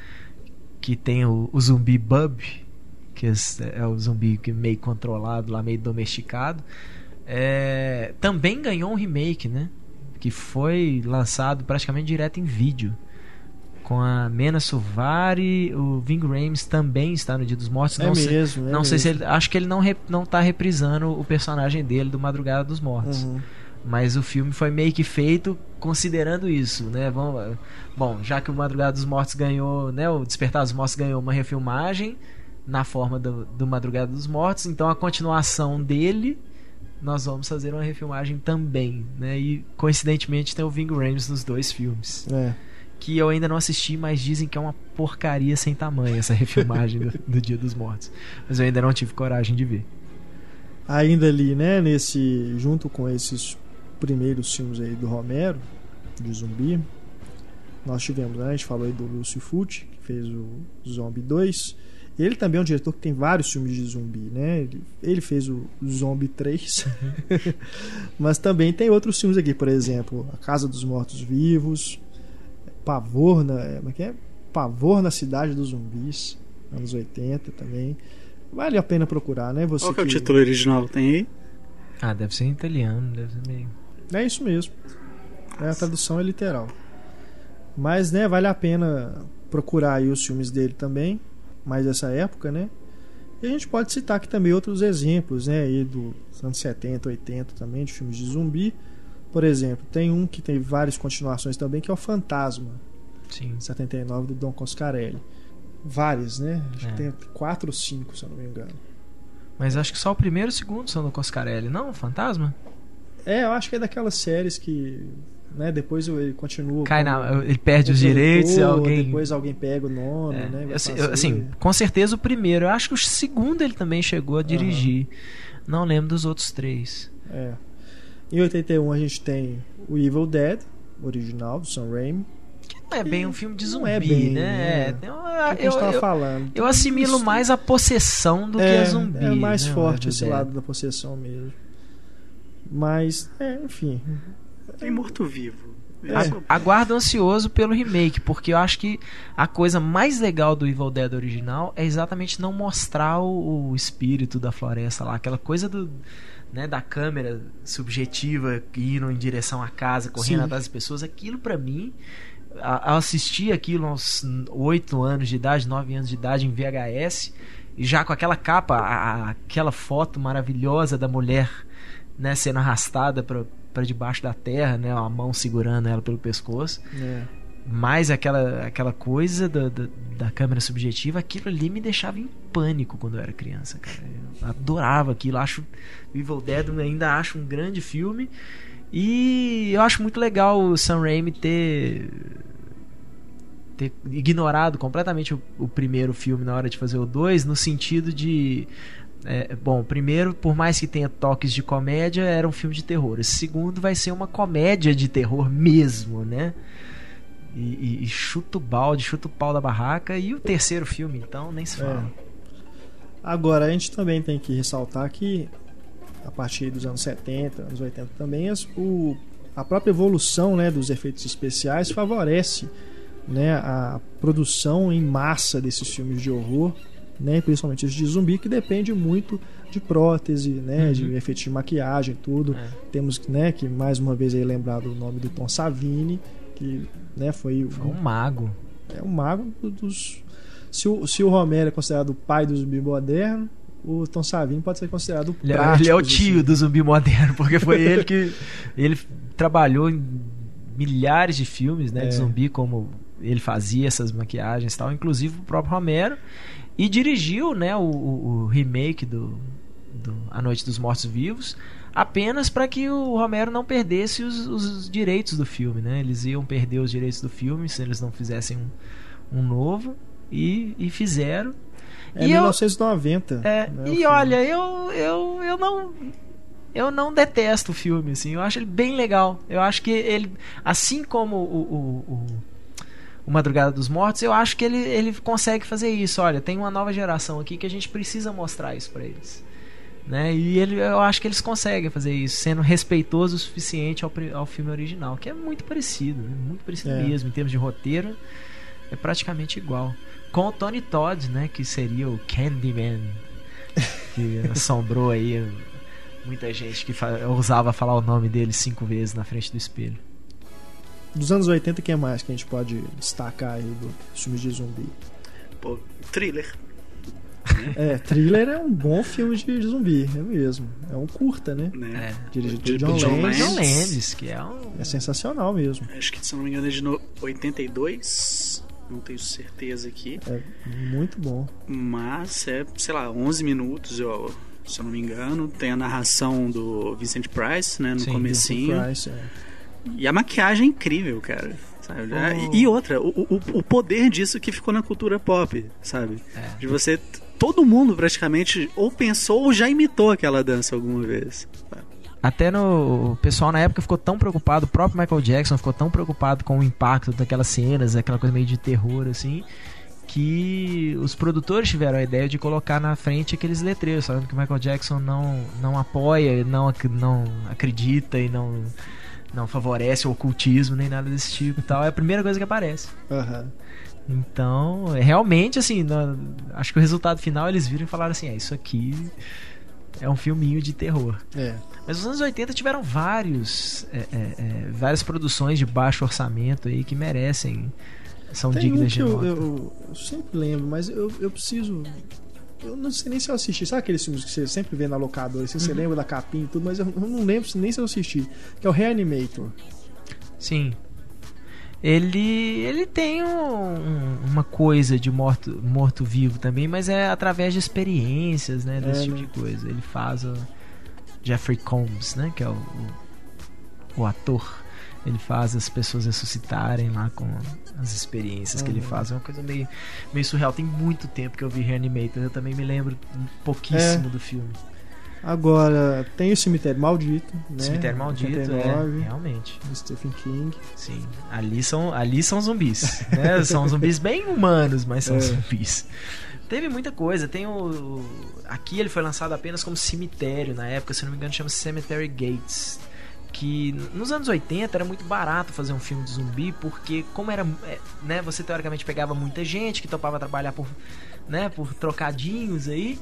que tem o, o zumbi Bub, que é, é o zumbi que meio controlado, lá meio domesticado, é, também ganhou um remake, né? Que foi lançado praticamente direto em vídeo com a Mena Suvari, o Ving Rhames também está no Dia dos Mortos. É não sei, mesmo, é não sei se mesmo. ele, acho que ele não rep- não tá reprisando o personagem dele do Madrugada dos Mortos. Uhum. Mas o filme foi meio que feito considerando isso, né? Vamos, bom, já que o Madrugada dos Mortos ganhou, né? O Despertar dos Mortos ganhou uma refilmagem na forma do, do Madrugada dos Mortos, então a continuação dele nós vamos fazer uma refilmagem também, né? E coincidentemente tem o Ving Rhames nos dois filmes É. que eu ainda não assisti, mas dizem que é uma porcaria sem tamanho essa refilmagem do, do Dia dos Mortos. Mas eu ainda não tive coragem de ver. Ainda ali, né, nesse junto com esses primeiros filmes aí do Romero de zumbi, nós tivemos, né, a gente falou aí do Lúcio Fucci, que fez o Zombie 2. Ele também é um diretor que tem vários filmes de zumbi, né? Ele, ele fez o Zombie 3. Mas também tem outros filmes aqui, por exemplo, A Casa dos Mortos Vivos, Pavor na, é, como é que é? Pavor na Cidade dos Zumbis, anos 80 também. Vale a pena procurar, né? Você Qual que é o título original? Tem aí? Ah, deve ser em italiano, deve ser meio. É isso mesmo. É, a tradução é literal. Mas, né, vale a pena procurar aí os filmes dele também, mais dessa época, né? E a gente pode citar aqui também outros exemplos, né, aí dos anos 70, 80 também, de filmes de zumbi. Por exemplo, tem um que tem várias continuações também, que é o Fantasma, Sim. 79, do Don Coscarelli. Várias, né? Acho É. que tem quatro ou cinco, se eu não me engano. Mas acho que só o primeiro e o segundo são do Coscarelli, não? Fantasma? É, eu acho que é daquelas séries que, né, depois ele continua... Cai na, ele perde os direitos e alguém. Depois alguém pega o nome, É, né? assim, eu- assim, com certeza o primeiro. Eu acho que o segundo ele também chegou a dirigir. Não lembro dos outros três. É. Em 81 a gente tem o Evil Dead, original, do Sam Raimi. Que não é bem um filme de Não zumbi, é bem, né? né? É, O que eu, eu, falando. eu assimilo Isso- mais a possessão do que é, a zumbi. É mais né, forte esse lado da possessão mesmo. Mas, é, enfim. Tem morto-vivo. É. A- Aguardo ansioso pelo remake, porque eu acho que a coisa mais legal do Evil Dead original é exatamente não mostrar o, o espírito da floresta lá, aquela coisa do né, da câmera subjetiva indo em direção à casa, correndo Sim. atrás das pessoas, aquilo pra mim, a- ao assistir aquilo aos 8 anos de idade, 9 anos de idade em VHS, e já com aquela capa, a- aquela foto maravilhosa da mulher né, sendo arrastada pra para debaixo da terra, né, a mão segurando ela pelo pescoço, É. mais aquela aquela coisa da, da, da câmera subjetiva, aquilo ali me deixava em pânico quando eu era criança, cara. Eu adorava aquilo, acho Evil Dead ainda acho um grande filme e eu acho muito legal o Sam Raimi ter ter ignorado completamente o, o primeiro filme na hora de fazer o 2, no sentido de é, bom, primeiro, por mais que tenha toques de comédia, era um filme de terror. Esse segundo vai ser uma comédia de terror mesmo, né? E, e- e chuta o balde, chuta o pau da barraca. E o terceiro filme, então, nem se fala. Agora, a gente também tem que ressaltar que a partir dos anos 70, anos 80 também, as- o, a própria evolução né, dos efeitos especiais favorece né, a produção em massa desses filmes de horror, né, principalmente os de zumbi, que depende muito de prótese, né, Uhum. de efeitos de maquiagem, tudo. É. Temos né, que mais uma vez aí lembrar do nome do Tom Savini, que né, foi, Foi um mago. é um mago do- dos. Se o, se o Romero é considerado o pai do zumbi moderno, o Tom Savini pode ser considerado o Ele, é- prático ele é o tio do zumbi moderno, porque foi ele que. Ele trabalhou em milhares de filmes né, É. de zumbi, como ele fazia essas maquiagens e tal, inclusive o próprio Romero. E dirigiu né, o, o- remake do, do A Noite dos Mortos Vivos, apenas para que o Romero não perdesse os, os direitos do filme. Né? Eles iam perder os direitos do filme se eles não fizessem um, um novo, e, e fizeram. É E eu- 1990. É, né, e olha, eu, eu, eu não. eu não detesto o filme, assim. Eu acho ele bem legal. Eu acho que ele, assim como o, o, o, o Madrugada dos Mortos, eu acho que ele, ele consegue fazer isso. Olha, tem uma nova geração aqui que a gente precisa mostrar isso para eles. Né? E ele, eu acho que eles conseguem fazer isso, sendo respeitoso o suficiente ao, ao filme original, que é muito parecido, né? muito parecido É. mesmo, em termos de roteiro, é praticamente igual. Com o Tony Todd, né, que seria o Candyman, que assombrou aí muita gente que fa- ousava falar o nome dele cinco vezes na frente do espelho. Dos anos 80, quem mais que a gente pode destacar aí do filme de zumbi? Pô, thriller. É, Thriller é um bom filme de zumbi, é mesmo. É um curta, né? Né? Dirigido por John, John Landis. John Landis, que é um É sensacional mesmo. Acho que, se eu não me engano, é de no- 82. Não tenho certeza aqui. É muito bom. Mas é, sei lá, 11 minutos, eu, se eu não me engano. Tem a narração do Vincent Price, né? No Sim, comecinho. Price, é. E a maquiagem é incrível, cara. Oh. E, outra, o, o, o poder disso que ficou na cultura pop, sabe? É. De você. Todo mundo praticamente ou pensou ou já imitou aquela dança alguma vez. Até no. O pessoal na época ficou tão preocupado, o próprio Michael Jackson ficou tão preocupado com o impacto daquelas cenas, aquela coisa meio de terror, assim, que os produtores tiveram a ideia de colocar na frente aqueles letreiros, falando que o Michael Jackson não, não apoia, não, não acredita e não, não favorece o ocultismo nem nada desse tipo e tal. É a primeira coisa que aparece. Aham. Então, é realmente, assim, acho que o resultado final eles viram e falaram assim: é, isso aqui é um filminho de terror. É. Mas os anos 80 tiveram vários, é, é, é, várias produções de baixo orçamento aí que merecem, são Tem um dignas que de eu, nota. eu- eu sempre lembro, mas eu, eu preciso. Eu não sei nem se eu assisti. Sabe aqueles filmes que você sempre vê na locadora? Assim, Uhum. Você lembra da capinha e tudo, mas eu não lembro se- nem se eu assisti. Que é o Reanimator. Sim. Ele, ele tem um- uma coisa de morto, morto vivo também, mas é através de experiências, né, desse É, tipo né? de coisa. Ele faz o Jeffrey Combs, né, que é o, o, o ator. Ele faz as pessoas ressuscitarem lá com as experiências que ele Uhum. faz. É uma coisa meio, meio surreal. Tem muito tempo que eu vi Reanimator. Eu também me lembro pouquíssimo É. do filme. Agora, tem o Cemitério Maldito. Né? Cemitério Maldito, 89, é, realmente. do Stephen King. Sim, ali são, ali são zumbis. Né? São zumbis bem humanos, mas são É. zumbis. Teve muita coisa. Tem o. Aqui ele foi lançado apenas como cemitério na época, se não me engano, chama Cemetery Gates. Que nos anos 80 era muito barato fazer um filme de zumbi, porque como era. é, Né, você teoricamente pegava muita gente que topava trabalhar por, né, por trocadinhos aí.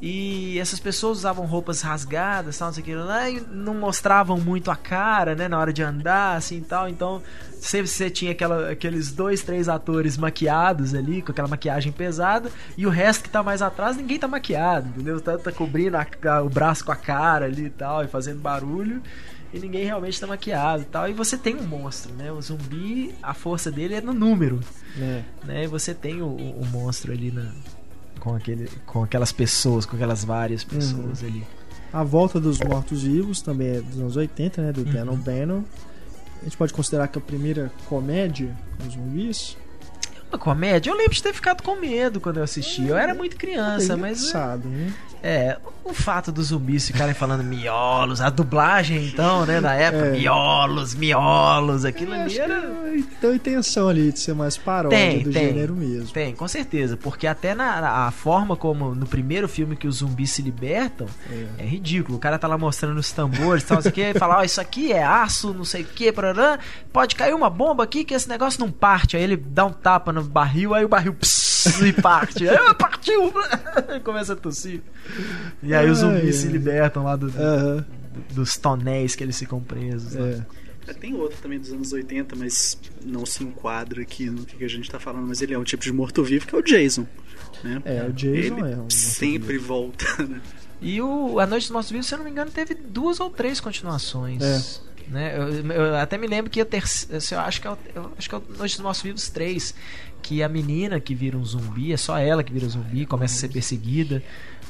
E essas pessoas usavam roupas rasgadas, tal, não sei o que e não mostravam muito a cara, né, na hora de andar, assim, tal. Então, sempre você tinha aquela, aqueles dois, três atores maquiados ali, com aquela maquiagem pesada, e o resto que tá mais atrás, ninguém tá maquiado, entendeu? Tá, tá cobrindo a- a- o braço com a cara ali e tal, e fazendo barulho, e ninguém realmente tá maquiado e tal. E você tem um monstro, né? O zumbi, a força dele é no número né? né? E você tem o, o- monstro ali na, com, aquele, com aquelas pessoas, com aquelas várias pessoas ali. A Volta dos Mortos-Vivos também é dos anos 80, né? Do Uhum. Dan O'Bannon. A gente pode considerar que é a primeira comédia com zumbis. Uma comédia, eu lembro de ter ficado com medo quando eu assisti. Eu era muito criança, é mas engraçado, né? É, o fato dos zumbis ficarem falando miolos, a dublagem então, né, na época, É. miolos, miolos, aquilo Eu ali era a intenção ali de ser mais paródia Tem, do tem. gênero mesmo. Tem, com certeza, porque até na, a forma como no primeiro filme que os zumbis se libertam É. é ridículo. O cara tá lá mostrando os tambores e tal, que, e fala, ó, isso aqui é aço, não sei o que, parará, pode cair uma bomba aqui que esse negócio não parte. Aí ele dá um tapa no barril, aí o barril pss, e parte. Aí, "Ah, partiu! Começa a tossir. E aí os zumbis se libertam lá do- dos tonéis que eles ficam presos. é. É, Tem outro também dos anos 80, mas não se enquadra aqui no que a gente tá falando, mas ele é um tipo de morto-vivo que é o Jason. Né? É, o Jason ele é um sempre volta, né? E o A Noite dos Mortos Vivos, se eu não me engano, teve duas ou três continuações. É. Né? Eu, eu até me lembro que a terceira. Eu acho que é o, eu acho que é o Noite dos Mortos Vivos 3. Que a menina que vira um zumbi, é só ela que vira zumbi, começa a ser perseguida.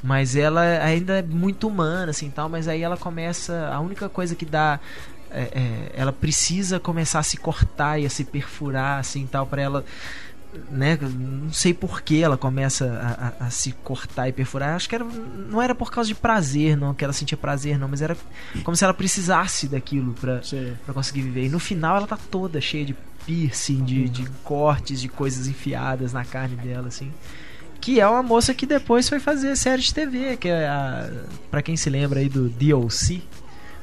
Mas ela ainda é muito humana, assim tal. Mas aí ela começa. A única coisa que dá. é, é, ela precisa começar a se cortar e a se perfurar, assim tal, para ela né, não sei por que ela começa a, a- a se cortar e perfurar. Acho que era, não era por causa de prazer, não, que ela sentia prazer, não, mas era como se ela precisasse daquilo pra conseguir viver. E no final ela tá toda cheia de piercing, de, de cortes, de coisas enfiadas na carne dela, assim. Que é uma moça que depois foi fazer série de TV, que é a. Pra quem se lembra aí do DLC,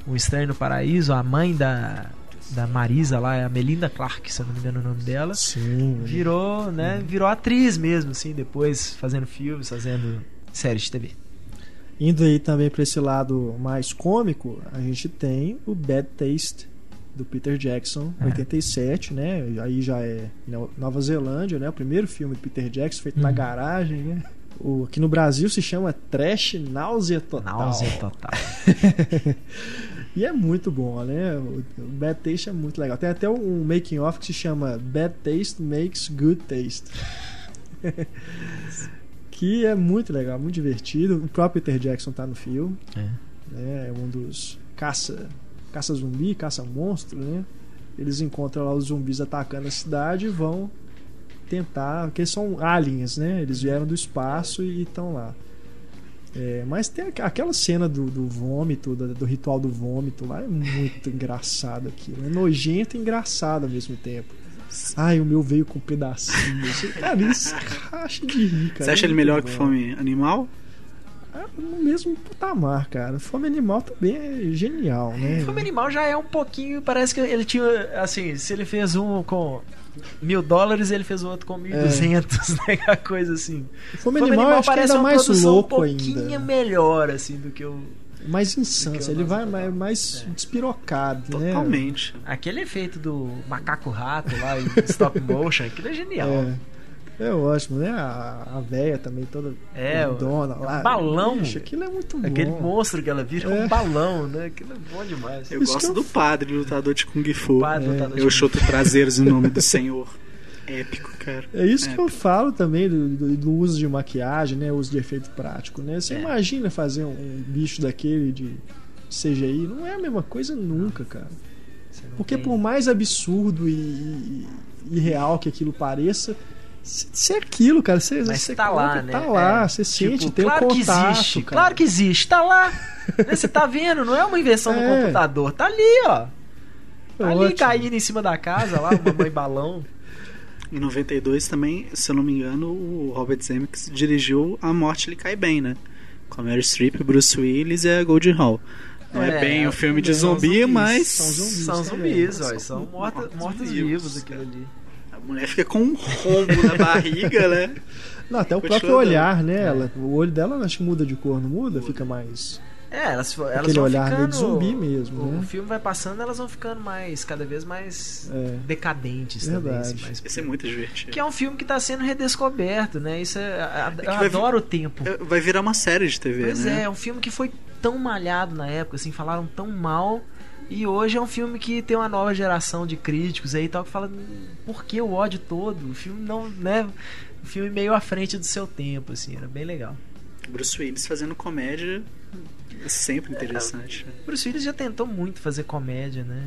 Um Estranho no Paraíso, a mãe da, da Marisa lá, é a Melinda Clark, se eu não me engano o nome dela. Sim. Virou, né? Virou atriz mesmo, assim, depois fazendo filmes, fazendo séries de TV. Indo aí também para esse lado mais cômico, a gente tem o Bad Taste do Peter Jackson, É. 87, né? Aí já é No- Nova Zelândia, né? O primeiro filme do Peter Jackson feito na Uhum. garagem, né? O, aqui no Brasil se chama Trash Náusea Total. Náusea total. E é muito bom, né? O, o Bad Taste é muito legal. Tem até um making off que se chama Bad Taste Makes Good Taste. que é muito legal, muito divertido. O próprio Peter Jackson tá no filme. É. né? É um dos caça caça zumbi, caça monstro, né? Eles encontram lá os zumbis atacando a cidade e vão tentar, porque são aliens, né? Eles vieram do espaço e estão lá. É, mas tem aqu- aquela cena do, do vômito, do, do ritual do vômito lá, é muito engraçado aquilo. É nojento e engraçado ao mesmo tempo. Ai, o meu veio com pedacinhos. Cara, isso racha de rir, cara. Você acha É ele melhor que Fome Animal? É no mesmo patamar, cara. Fome Animal também é genial, né? Fome Animal já é um pouquinho. Parece que ele tinha. Assim, se ele fez um com mil dólares, ele fez o outro com mil e duzentos, né? Aquela coisa assim. Fome, Animal, acho que ainda uma mais produção louco um pouquinho ainda. melhor, assim, do que o. Mais insano. Ele vai mais, mais É. despirocado, né? Totalmente. Aquele efeito do macaco rato lá, e stop motion, aquilo é genial. É. É ótimo, né? A, a véia também toda É, o- dona lá. balão. Bicho, aquilo é muito bom. Aquele monstro que ela vira É. um balão, né? Aquilo é bom demais. Eu Isso gosto que eu do padre, lutador de Kung Fu. Padre É, lutador Eu chuto traseiros em nome do Senhor. Épico, cara. É isso que É. eu falo também do, do- do uso de maquiagem, né? Uso de efeito prático, né? Você É. imagina fazer um, um bicho daquele de CGI? Não é a mesma coisa nunca, cara. Porque tem- por mais absurdo e, e, e real que aquilo pareça, se se é aquilo, cara, você, Mas você tá lá, né? Tá lá, É. você Tipo, sente, tem claro que contato, existe, cara. claro que existe, tá lá. Né, Você tá vendo, não é uma invenção É. do computador, tá ali, ó. Tá ali Ótimo. caindo em cima da casa lá, uma mãe balão. Em 92 também, se eu não me engano, o Robert Zemeckis dirigiu A Morte Lhe Cai Bem, né? Com a Mary Streep, Bruce Willis e a Goldie Hawn. Não é, É, bem um filme de são zumbi, zumbis, mas são zumbis. São também, zumbis, ó, são morta- mortos-vivos, mortos-vivos aquilo cara. ali. A mulher fica com um rombo na barriga, né? Não, até o Continua próprio dando. olhar, né? É. Ela, o olho dela acho que muda de cor, não muda? Fica mais. É, elas, elas Aquele vão olhar meio ficando... de zumbi mesmo, O né? filme vai passando, elas vão ficando mais, cada vez mais É. decadentes Verdade. também. assim, Isso é muito divertido. Que é um filme que tá sendo redescoberto, né? Isso é, que eu vai- adoro o tempo. É, Vai virar uma série de TV, Pois né? é, é um filme que foi tão malhado na época, assim, falaram tão mal. E hoje é um filme que tem uma nova geração de críticos aí e tal que fala "Hum, por que o ódio todo? O filme não, né? O filme meio à frente do seu tempo, assim, era bem legal. Bruce Willis fazendo comédia é sempre interessante. Bruce Willis já tentou muito fazer comédia, né?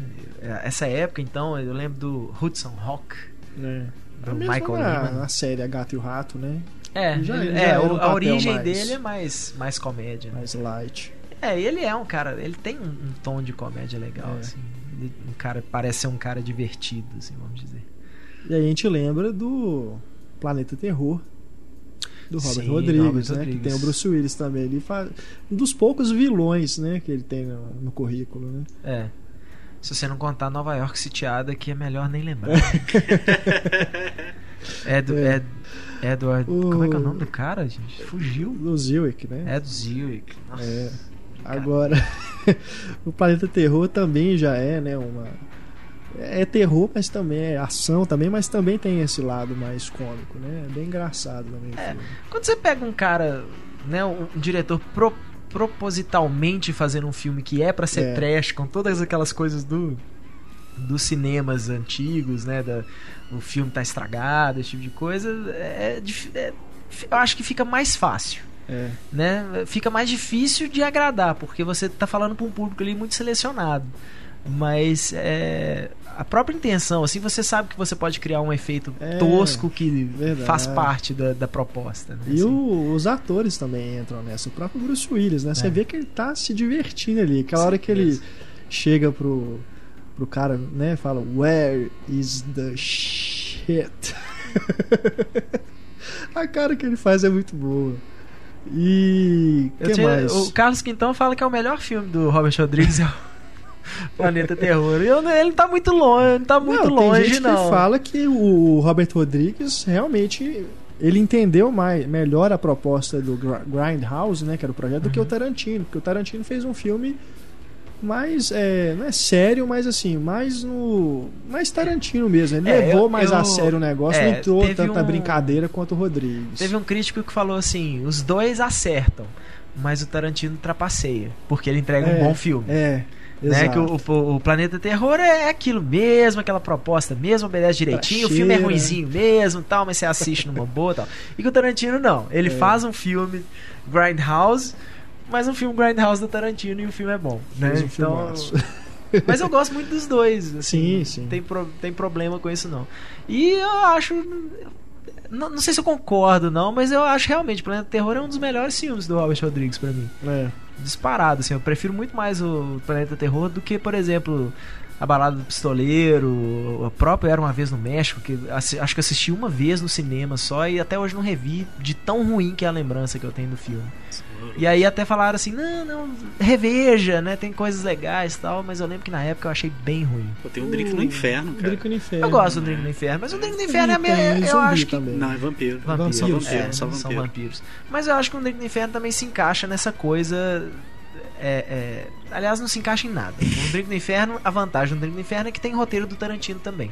Essa época, então, eu lembro do Hudson Hawk, né? do É Michael na, na série A Gato e o Rato, né? É, Já- já é o- um a origem mais- dele é mais, mais comédia. né? Mais light. É, ele é um cara, ele tem um, um tom de comédia legal, É. assim. Ele- um cara, parece ser um cara divertido, assim, vamos dizer. E aí a gente lembra do Planeta Terror. Do Robert Sim, Rodrigues, Robert né? Que Rodrigues. tem o Bruce Willis também. Ele faz um dos poucos vilões, né? Que ele tem no, no currículo, né? É. Se você não contar Nova York sitiada, que é melhor nem lembrar. Edu, É. Ed, Edward. O- Como é que é o nome do cara, gente? Fugiu. Do Zilwick, né? Ed Zilwick. Nossa. É. cara. Agora, o Planeta Terror também já é, né? Uma. É terror, mas também é ação também, mas também tem esse lado mais cômico, né? É bem engraçado também. É. Quando você pega um cara, né, um, diretor pro- propositalmente fazendo um filme que é pra ser É. trash, com todas aquelas coisas do dos cinemas antigos, né, da, o filme tá estragado, esse tipo de coisa, é, dif- é- eu acho que fica mais fácil, É. né? Fica mais difícil de agradar, porque você tá falando pra um público ali muito selecionado. Mas é, a própria intenção, assim, você sabe que você pode criar um efeito É, tosco que verdade. faz parte da, da proposta. Né? E assim. o- os atores também entram nessa. O próprio Bruce Willis, né? Você É. vê que ele tá se divertindo ali. Aquela hora que ele chega pro, pro cara, né? Fala, Where is the shit? A cara que ele faz é muito boa. E. Que tinha- mais? O Carlos Quintão fala que é o melhor filme do Robert Rodrigues. é o Planeta Terror. E eu- ele não tá muito longe, não tá muito não, longe, tem gente não. que fala que o Robert Rodrigues realmente ele entendeu mais, melhor a proposta do Grindhouse, né, que era o projeto, do que o Uhum. Tarantino, porque o Tarantino fez um filme mais é, não é sério, mas assim, mais no mais Tarantino mesmo. Ele É, levou eu- mais eu- a sério o negócio, é, não entrou tanta um- brincadeira quanto o Rodrigues. Teve um crítico que falou assim: os dois acertam, mas o Tarantino trapaceia, porque ele entrega É, um bom filme. É, Né, que o, o- o Planeta Terror é aquilo mesmo, aquela proposta mesmo, obedece direitinho, o filme é ruinzinho mesmo, tal, mas você assiste numa boa, tal. E que o Tarantino não, ele É. faz um filme Grindhouse, mas um filme Grindhouse do Tarantino e o filme é bom, né? Um então, mas eu gosto muito dos dois, assim, Sim, sim. Não tem, pro- tem problema com isso não. E eu acho não, não sei se eu concordo não, mas eu acho realmente Planeta Terror é um dos melhores filmes do Robert Rodrigues pra mim É. disparado, assim. Eu prefiro muito mais o Planeta Terror do que, por exemplo, a Balada do Pistoleiro, o próprio Era Uma Vez no México, que acho que assisti uma vez no cinema só e até hoje não revi de tão ruim que é a lembrança que eu tenho do filme. E aí até falaram assim, não, não, reveja, né, tem coisas legais e tal, mas eu lembro que na época eu achei bem ruim. Pô, tem um drink no inferno, cara. Drink no Inferno. Eu gosto do Drink no Inferno, mas o Drink no Inferno é meio, eu zumbi acho que. Não, é vampiro. Vampiros, Só vampiro, é, só são vampiro. vampiros. Mas eu acho que o Drink no Inferno também se encaixa nessa coisa. É, é, aliás, não se encaixa em nada. O Drink no Inferno, a vantagem do Drink no Inferno é que tem roteiro do Tarantino também.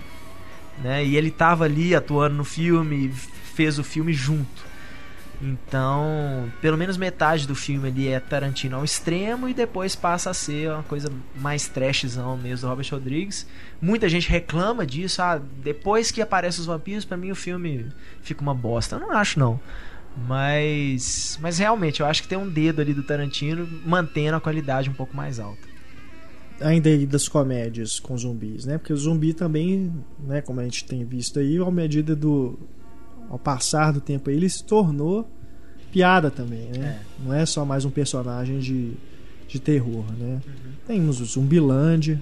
Né? E ele tava ali atuando no filme, fez o filme junto. Então, pelo menos metade do filme ali é Tarantino ao extremo e depois passa a ser uma coisa mais trashzão mesmo do Robert Rodrigues. Muita gente reclama disso, ah, depois que aparecem os vampiros, pra mim o filme fica uma bosta. Eu não acho não. Mas, mas realmente eu acho que tem um dedo ali do Tarantino mantendo a qualidade um pouco mais alta. ainda aí das comédias com zumbis, né? Porque o zumbi também, né, como a gente tem visto aí, ao medida do ao passar do tempo aí, ele se tornou piada também, né? Não é só mais um personagem de, de terror, né? Temos o Zumbilândia,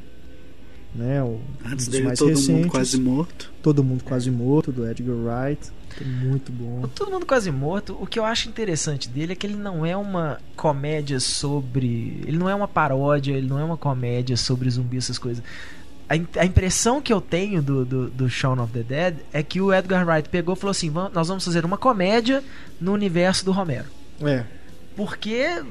né? O, Antes dos dele, mais todo recentes. mundo quase morto. Todo mundo quase morto, do Edgar Wright, que é muito bom. O Todo Mundo Quase Morto, o que eu acho interessante dele é que ele não é uma comédia sobre. Ele não é uma paródia, ele não é uma comédia sobre zumbi, essas coisas. A, a impressão que eu tenho do, do, do Shaun of the Dead é que o Edgar Wright pegou e falou assim: "Vam- nós vamos fazer uma comédia no universo do Romero. É, Porque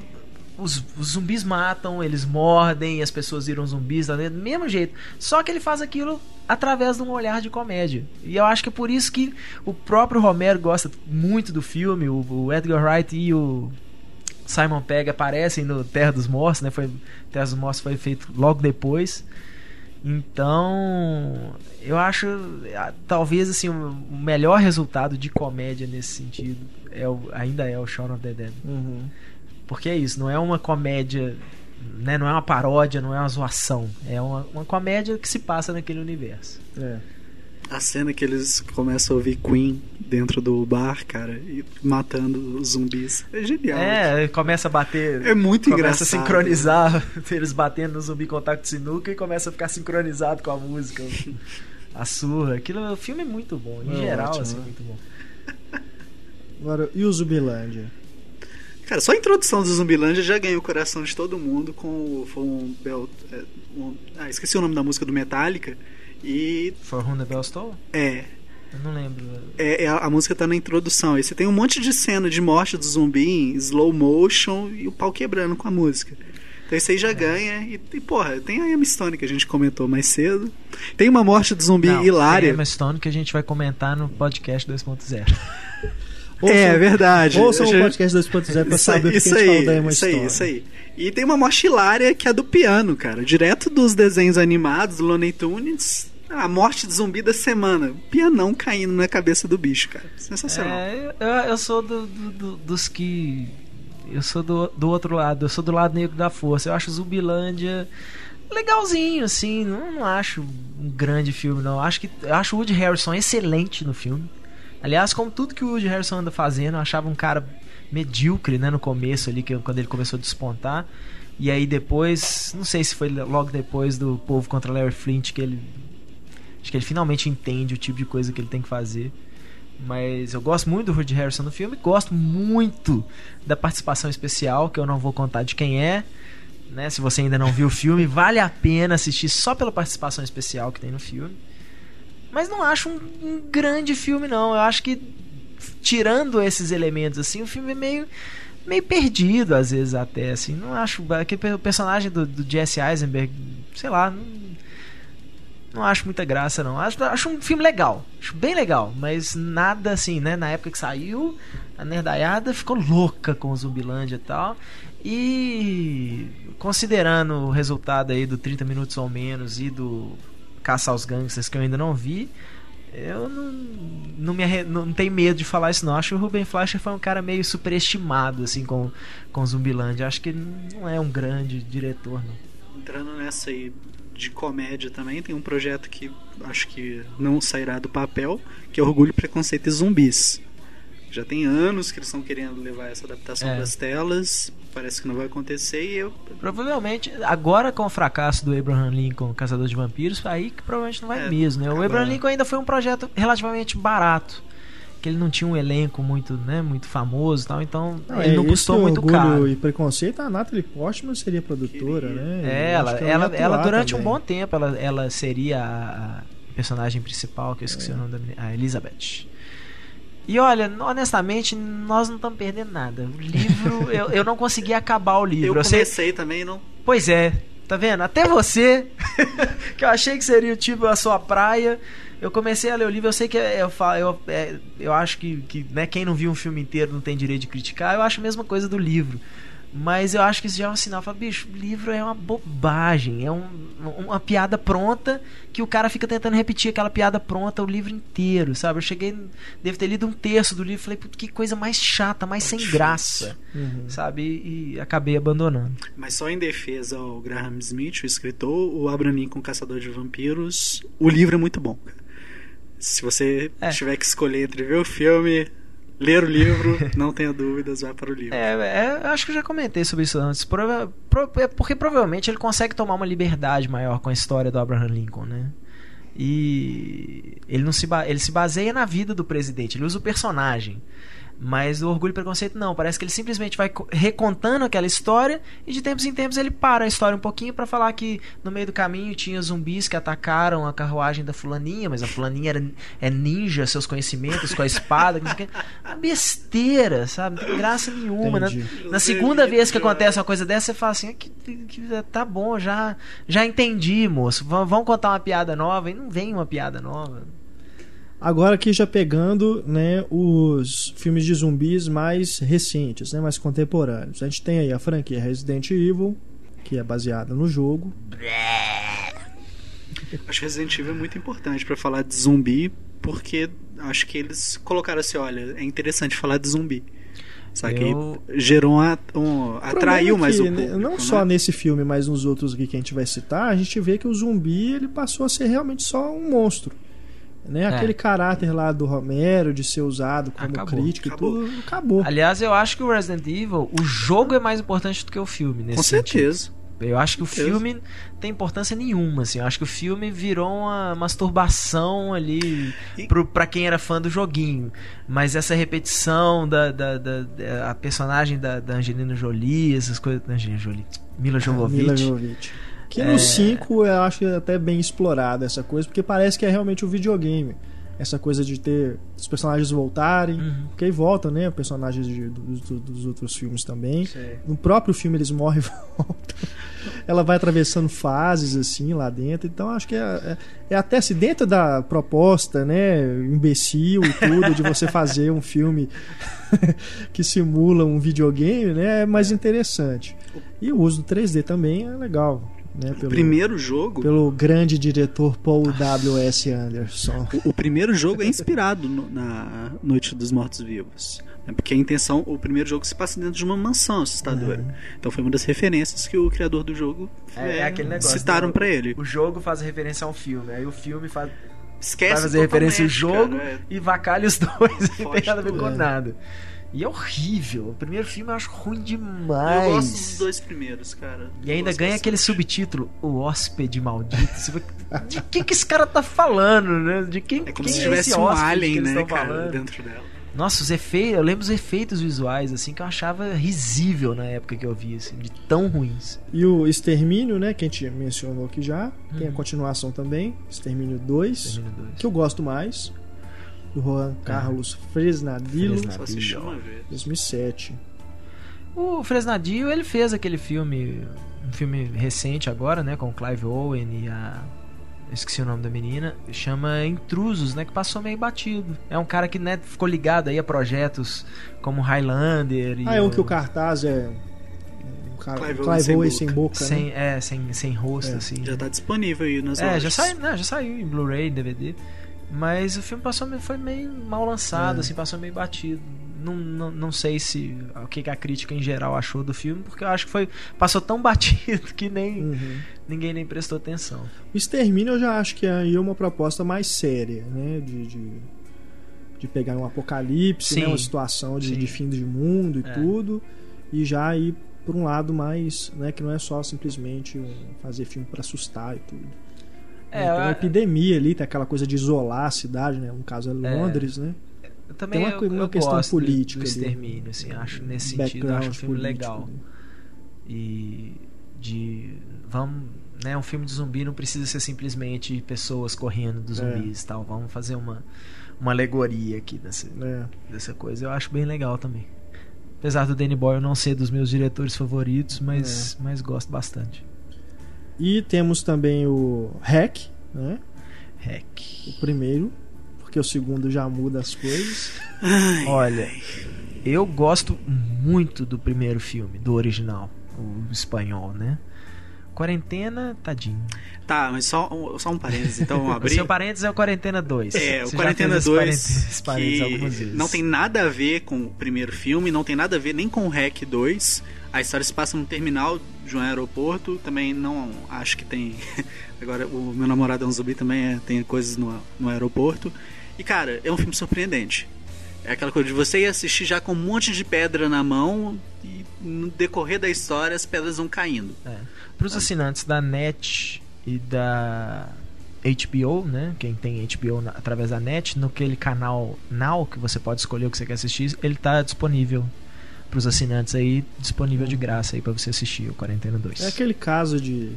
os, os zumbis matam, eles mordem, as pessoas viram zumbis tá vendo? do mesmo jeito. Só que ele faz aquilo através de um olhar de comédia. E eu acho que é por isso que o próprio Romero gosta muito do filme, o, o Edgar Wright e o Simon Pegg aparecem no Terra dos Mortos, né? Foi, Terra dos Mortos foi feito logo depois. Então, eu acho talvez assim o o melhor resultado de comédia nesse sentido é o, ainda é o Shaun of the Dead. uhum. Porque é isso, não é uma comédia, né, não é uma paródia, não é uma zoação. É uma, uma comédia que se passa naquele universo. é. A cena que eles começam a ouvir Queen dentro do bar, cara, e matando os zumbis. É genial. É, começa a bater. É muito começa engraçado. a sincronizar eles batendo no zumbi contato de sinuca e começa a ficar sincronizado com a música. A surra. Aquilo, o filme é muito bom. Em É geral, ótimo, assim, né? muito bom. Agora, e o Zumbilândia? Cara, só a introdução do Zumbilândia já ganhou o coração de todo mundo com o From Bell. é, um- ah, esqueci o nome da música do Metallica. E For Whom the Bell é, Eu não lembro. é, é a, a música tá na introdução. E você tem um monte de cena de morte do zumbi em slow motion e o pau quebrando com a música. Então isso aí É. já ganha. E, e, porra, tem a Emma Stone que a gente comentou mais cedo. Tem uma morte do zumbi Não, hilária. tem Emma Stone que a gente vai comentar no podcast 2.0. É, é verdade. Ouçam A o podcast 2.0 pra Isso saber o que isso a gente aí, falou da Emma isso aí, isso aí. E tem uma morte hilária que é a do piano, cara. Direto dos desenhos animados, do Looney Tunes. A morte de zumbi da semana. Pianão caindo na cabeça do bicho, cara. Sensacional. É, eu, eu sou do- do- do- dos que eu sou do, do outro lado, eu sou do lado negro da força. Eu acho Zumbilândia legalzinho, assim. Não, não acho um grande filme, não. Acho que eu acho o Woody Harrison excelente no filme. Aliás, como tudo que o Woody Harrison anda fazendo, eu achava um cara medíocre, né, no começo ali, que, quando ele começou a despontar. E aí depois, não sei se foi logo depois do Povo contra Larry Flint que ele acho que ele finalmente entende o tipo de coisa que ele tem que fazer. Mas eu gosto muito do Woody Harrison no filme, gosto muito da participação especial, que eu não vou contar de quem é. Né? Se você ainda não viu o filme, vale a pena assistir só pela participação especial que tem no filme. Mas não acho um, um grande filme, não. Eu acho que, tirando esses elementos, assim, o filme é meio meio perdido às vezes até assim. Não acho aquele personagem do, do Jesse Eisenberg sei lá não, não acho muita graça não. Acho, acho um filme legal. Acho bem legal mas nada assim né? Na época que saiu a nerdaiada ficou louca com o Zumbilândia e tal. E considerando o resultado aí do 30 minutos ou menos e do Caça aos Gangsters que eu ainda não vi eu não, não, me, não tenho medo de falar isso, não. Acho que o Ruben Fleischer foi um cara meio superestimado, assim, com, com Zumbilândia. Acho que não é um grande diretor, não. Entrando nessa aí de comédia também, tem um projeto que acho que não sairá do papel, que é Orgulho, Preconceito e Zumbis. Já tem anos que eles estão querendo levar essa adaptação é. das telas parece que não vai acontecer e eu. Provavelmente, agora com o fracasso do Abraham Lincoln, Caçador de Vampiros, aí que provavelmente não vai é, mesmo, né? O Abraham Lincoln ainda foi um projeto relativamente barato. Que ele não tinha um elenco muito, né, muito famoso e tal, então não, ele não custou muito orgulho caro. e preconceito, a Natalie Portman seria produtora, Queria. né? É, ela, ela, ela durante também. um bom tempo, ela, ela seria a personagem principal, que eu esqueci é. o nome da menina, a Elizabeth. E olha, honestamente, nós não estamos perdendo nada. O livro, eu, eu não consegui acabar o livro. Eu, eu comecei sei... também, não. Pois é, tá vendo? Até você, que eu achei que seria o tipo a sua praia. Eu comecei a ler o livro, eu sei que é, eu, eu, é, eu acho que, que né, quem não viu um filme inteiro não tem direito de criticar. Eu acho a mesma coisa do livro. Mas eu acho que isso já é um sinal. Fala, bicho, o livro é uma bobagem. É um, uma piada pronta que o cara fica tentando repetir aquela piada pronta o livro inteiro, sabe? Eu cheguei, devo ter lido um terço do livro e falei, que coisa mais chata, mais sem graça, uhum. sabe? E, e, acabei abandonando. Mas só em defesa ao Graham Smith, o escritor, o Abraham Lincoln, Caçador de Vampiros, o livro é muito bom. Se você é. tiver que escolher entre ver o filme ler o livro, não tenha dúvidas, vai para o livro. É, é, acho que eu já comentei sobre isso antes. Prova, pro, é porque provavelmente ele consegue tomar uma liberdade maior com a história do Abraham Lincoln, né? E ele não se ele se baseia na vida do presidente, ele usa o personagem. Mas o Orgulho e Preconceito não, parece que ele simplesmente vai recontando aquela história e de tempos em tempos ele para a história um pouquinho para falar que no meio do caminho tinha zumbis que atacaram a carruagem da fulaninha, mas a fulaninha era, é ninja, seus conhecimentos com a espada, não sei Uma besteira, sabe? Não tem graça nenhuma. Na, na, segunda vez que acontece uma coisa dessa, você fala assim, ah, que, que, tá bom, já, já entendi, moço. vamos contar uma piada nova e não vem uma piada nova. Agora aqui já pegando né, os filmes de zumbis mais recentes, né, mais contemporâneos. A gente tem aí a franquia Resident Evil, que é baseada no jogo. Acho que Resident Evil é muito importante para falar de zumbi, porque acho que eles colocaram assim, olha, é interessante falar de zumbi. Só que Eu... gerou um, um atraiu mais o público, Não né? só nesse filme, mas nos outros aqui que a gente vai citar, a gente vê que o zumbi ele passou a ser realmente só um monstro. Né? É. Aquele caráter lá do Romero de ser usado como acabou. crítico acabou. e tudo, acabou. Aliás, eu acho que o Resident Evil, o jogo é mais importante do que o filme. Nesse Com certeza. Sentido. Eu acho que o filme tem importância nenhuma, assim. Eu acho que o filme virou uma masturbação ali e... pro, pra quem era fã do joguinho. Mas essa repetição da, da, da, da a personagem da, da Angelina Jolie, essas coisas. Angelina Jolie. Mila Jovovich. Mila Jovovich que no 5 é... eu acho até bem explorada essa coisa, porque parece que é realmente um videogame. Essa coisa de ter os personagens voltarem, uhum. porque aí voltam, né? Personagens de, dos, dos, outros filmes também. No próprio filme eles morrem e voltam. Ela vai atravessando fases assim lá dentro. Então acho que é, é, é até assim, dentro da proposta, né? Imbecil e tudo, de você fazer um filme que simula um videogame, né? É mais interessante. E o uso do 3D também é legal né? Pelo, Primeiro jogo, pelo grande diretor Paul W.S. Anderson. o, o primeiro jogo é inspirado no- na Noite dos Mortos Vivos. né? Porque a intenção, o primeiro jogo se passa dentro de uma mansão assustadora. Então foi uma das referências que o criador do jogo É, é, é aquele negócio. citaram né? pra ele. O jogo faz referência ao filme, aí o filme faz, Esquece vai fazer referência ao jogo cara, é. e vacalha os dois, não tem nada a ver com É. nada. E é horrível. O primeiro filme eu acho ruim Eu demais. gosto dos dois primeiros, cara. E ainda ganha bastante. aquele subtítulo, O Hóspede Maldito. De que que esse cara tá falando, né? De quem, É como quem se é tivesse esse um hóspede que alien, eles né, cara, falando? dentro dela. Nossa, os efeitos, eu lembro os efeitos visuais, assim, que eu achava risível na época que eu vi, assim, de tão ruins. E o Extermínio, né? Que a gente mencionou aqui já. Tem a Uhum. continuação também. Extermínio 2. Termino dois. Que eu gosto mais. Do Juan Carlos Fresnadillo. Fresnadillo. Só vez. 2007. O Fresnadinho, ele fez aquele filme, um filme recente agora, né, com o Clive Owen e a esqueci o nome da menina, chama Intrusos, né, que passou meio batido. É um cara que, né, ficou ligado aí a projetos como Highlander e Ah, é um que o cartaz é. Um cara, Clive Clive, Owen sem boca. sem boca. né? sem, é, sem, sem rosto É, assim. Já né? tá disponível aí nas É, já lojas. saiu, não, já saiu em Blu-ray, DVD. Mas o filme passou meio- foi meio mal lançado, É. assim, passou meio batido. Não, não, não sei se o que a crítica em geral achou do filme, porque eu acho que foi passou tão batido que nem Uhum. ninguém nem prestou atenção. O Extermínio eu já acho que aí é uma proposta mais séria, né? De, de, de pegar um apocalipse, Sim. né? uma situação de, Sim. de fim de mundo e É. tudo, e já ir por um lado mais, né? Que não é só simplesmente fazer filme pra assustar e tudo. É, tem uma epidemia ali, tem aquela coisa de isolar a cidade, né? No caso é Londres, né? Eu também tem uma eu, uma eu questão gosto do- política do ali. extermínio, assim, acho nesse sentido, acho um filme legal. ali. E de vamos, né, um filme de zumbi não precisa ser simplesmente pessoas correndo dos É. zumbis e tal. Vamos fazer uma uma alegoria aqui dessa É. dessa coisa. Eu acho bem legal também. Apesar do Danny Boyle não ser dos meus diretores favoritos, mas, É. mas gosto bastante. E temos também o Hack, né? Heck. O primeiro, porque o segundo já muda as coisas. Olha, eu gosto muito do primeiro filme, do original, o espanhol, né? Quarentena, tadinho. Tá, mas só, um- só um parênteses, então vamos O abrir. seu parênteses é o Quarentena 2. É, o Você já Quarentena fez esse 2 parênteses- esse parênteses algumas que não tem nada a ver com o primeiro filme, não tem nada a ver nem com o Hack 2. A história se passa num terminal de um aeroporto, também não acho que tem... Agora, o meu namorado é um zumbi também, é, tem coisas no, no aeroporto. E, cara, é um filme surpreendente. É aquela coisa de você ir assistir já com um monte de pedra na mão e no decorrer da história as pedras vão caindo. É. Para os assinantes da NET e da HBO, né? Quem tem HBO na- através da NET, no aquele canal Now, que você pode escolher o que você quer assistir, ele tá disponível para os assinantes aí, disponível de graça aí para você assistir o Quarentena 2. É aquele caso de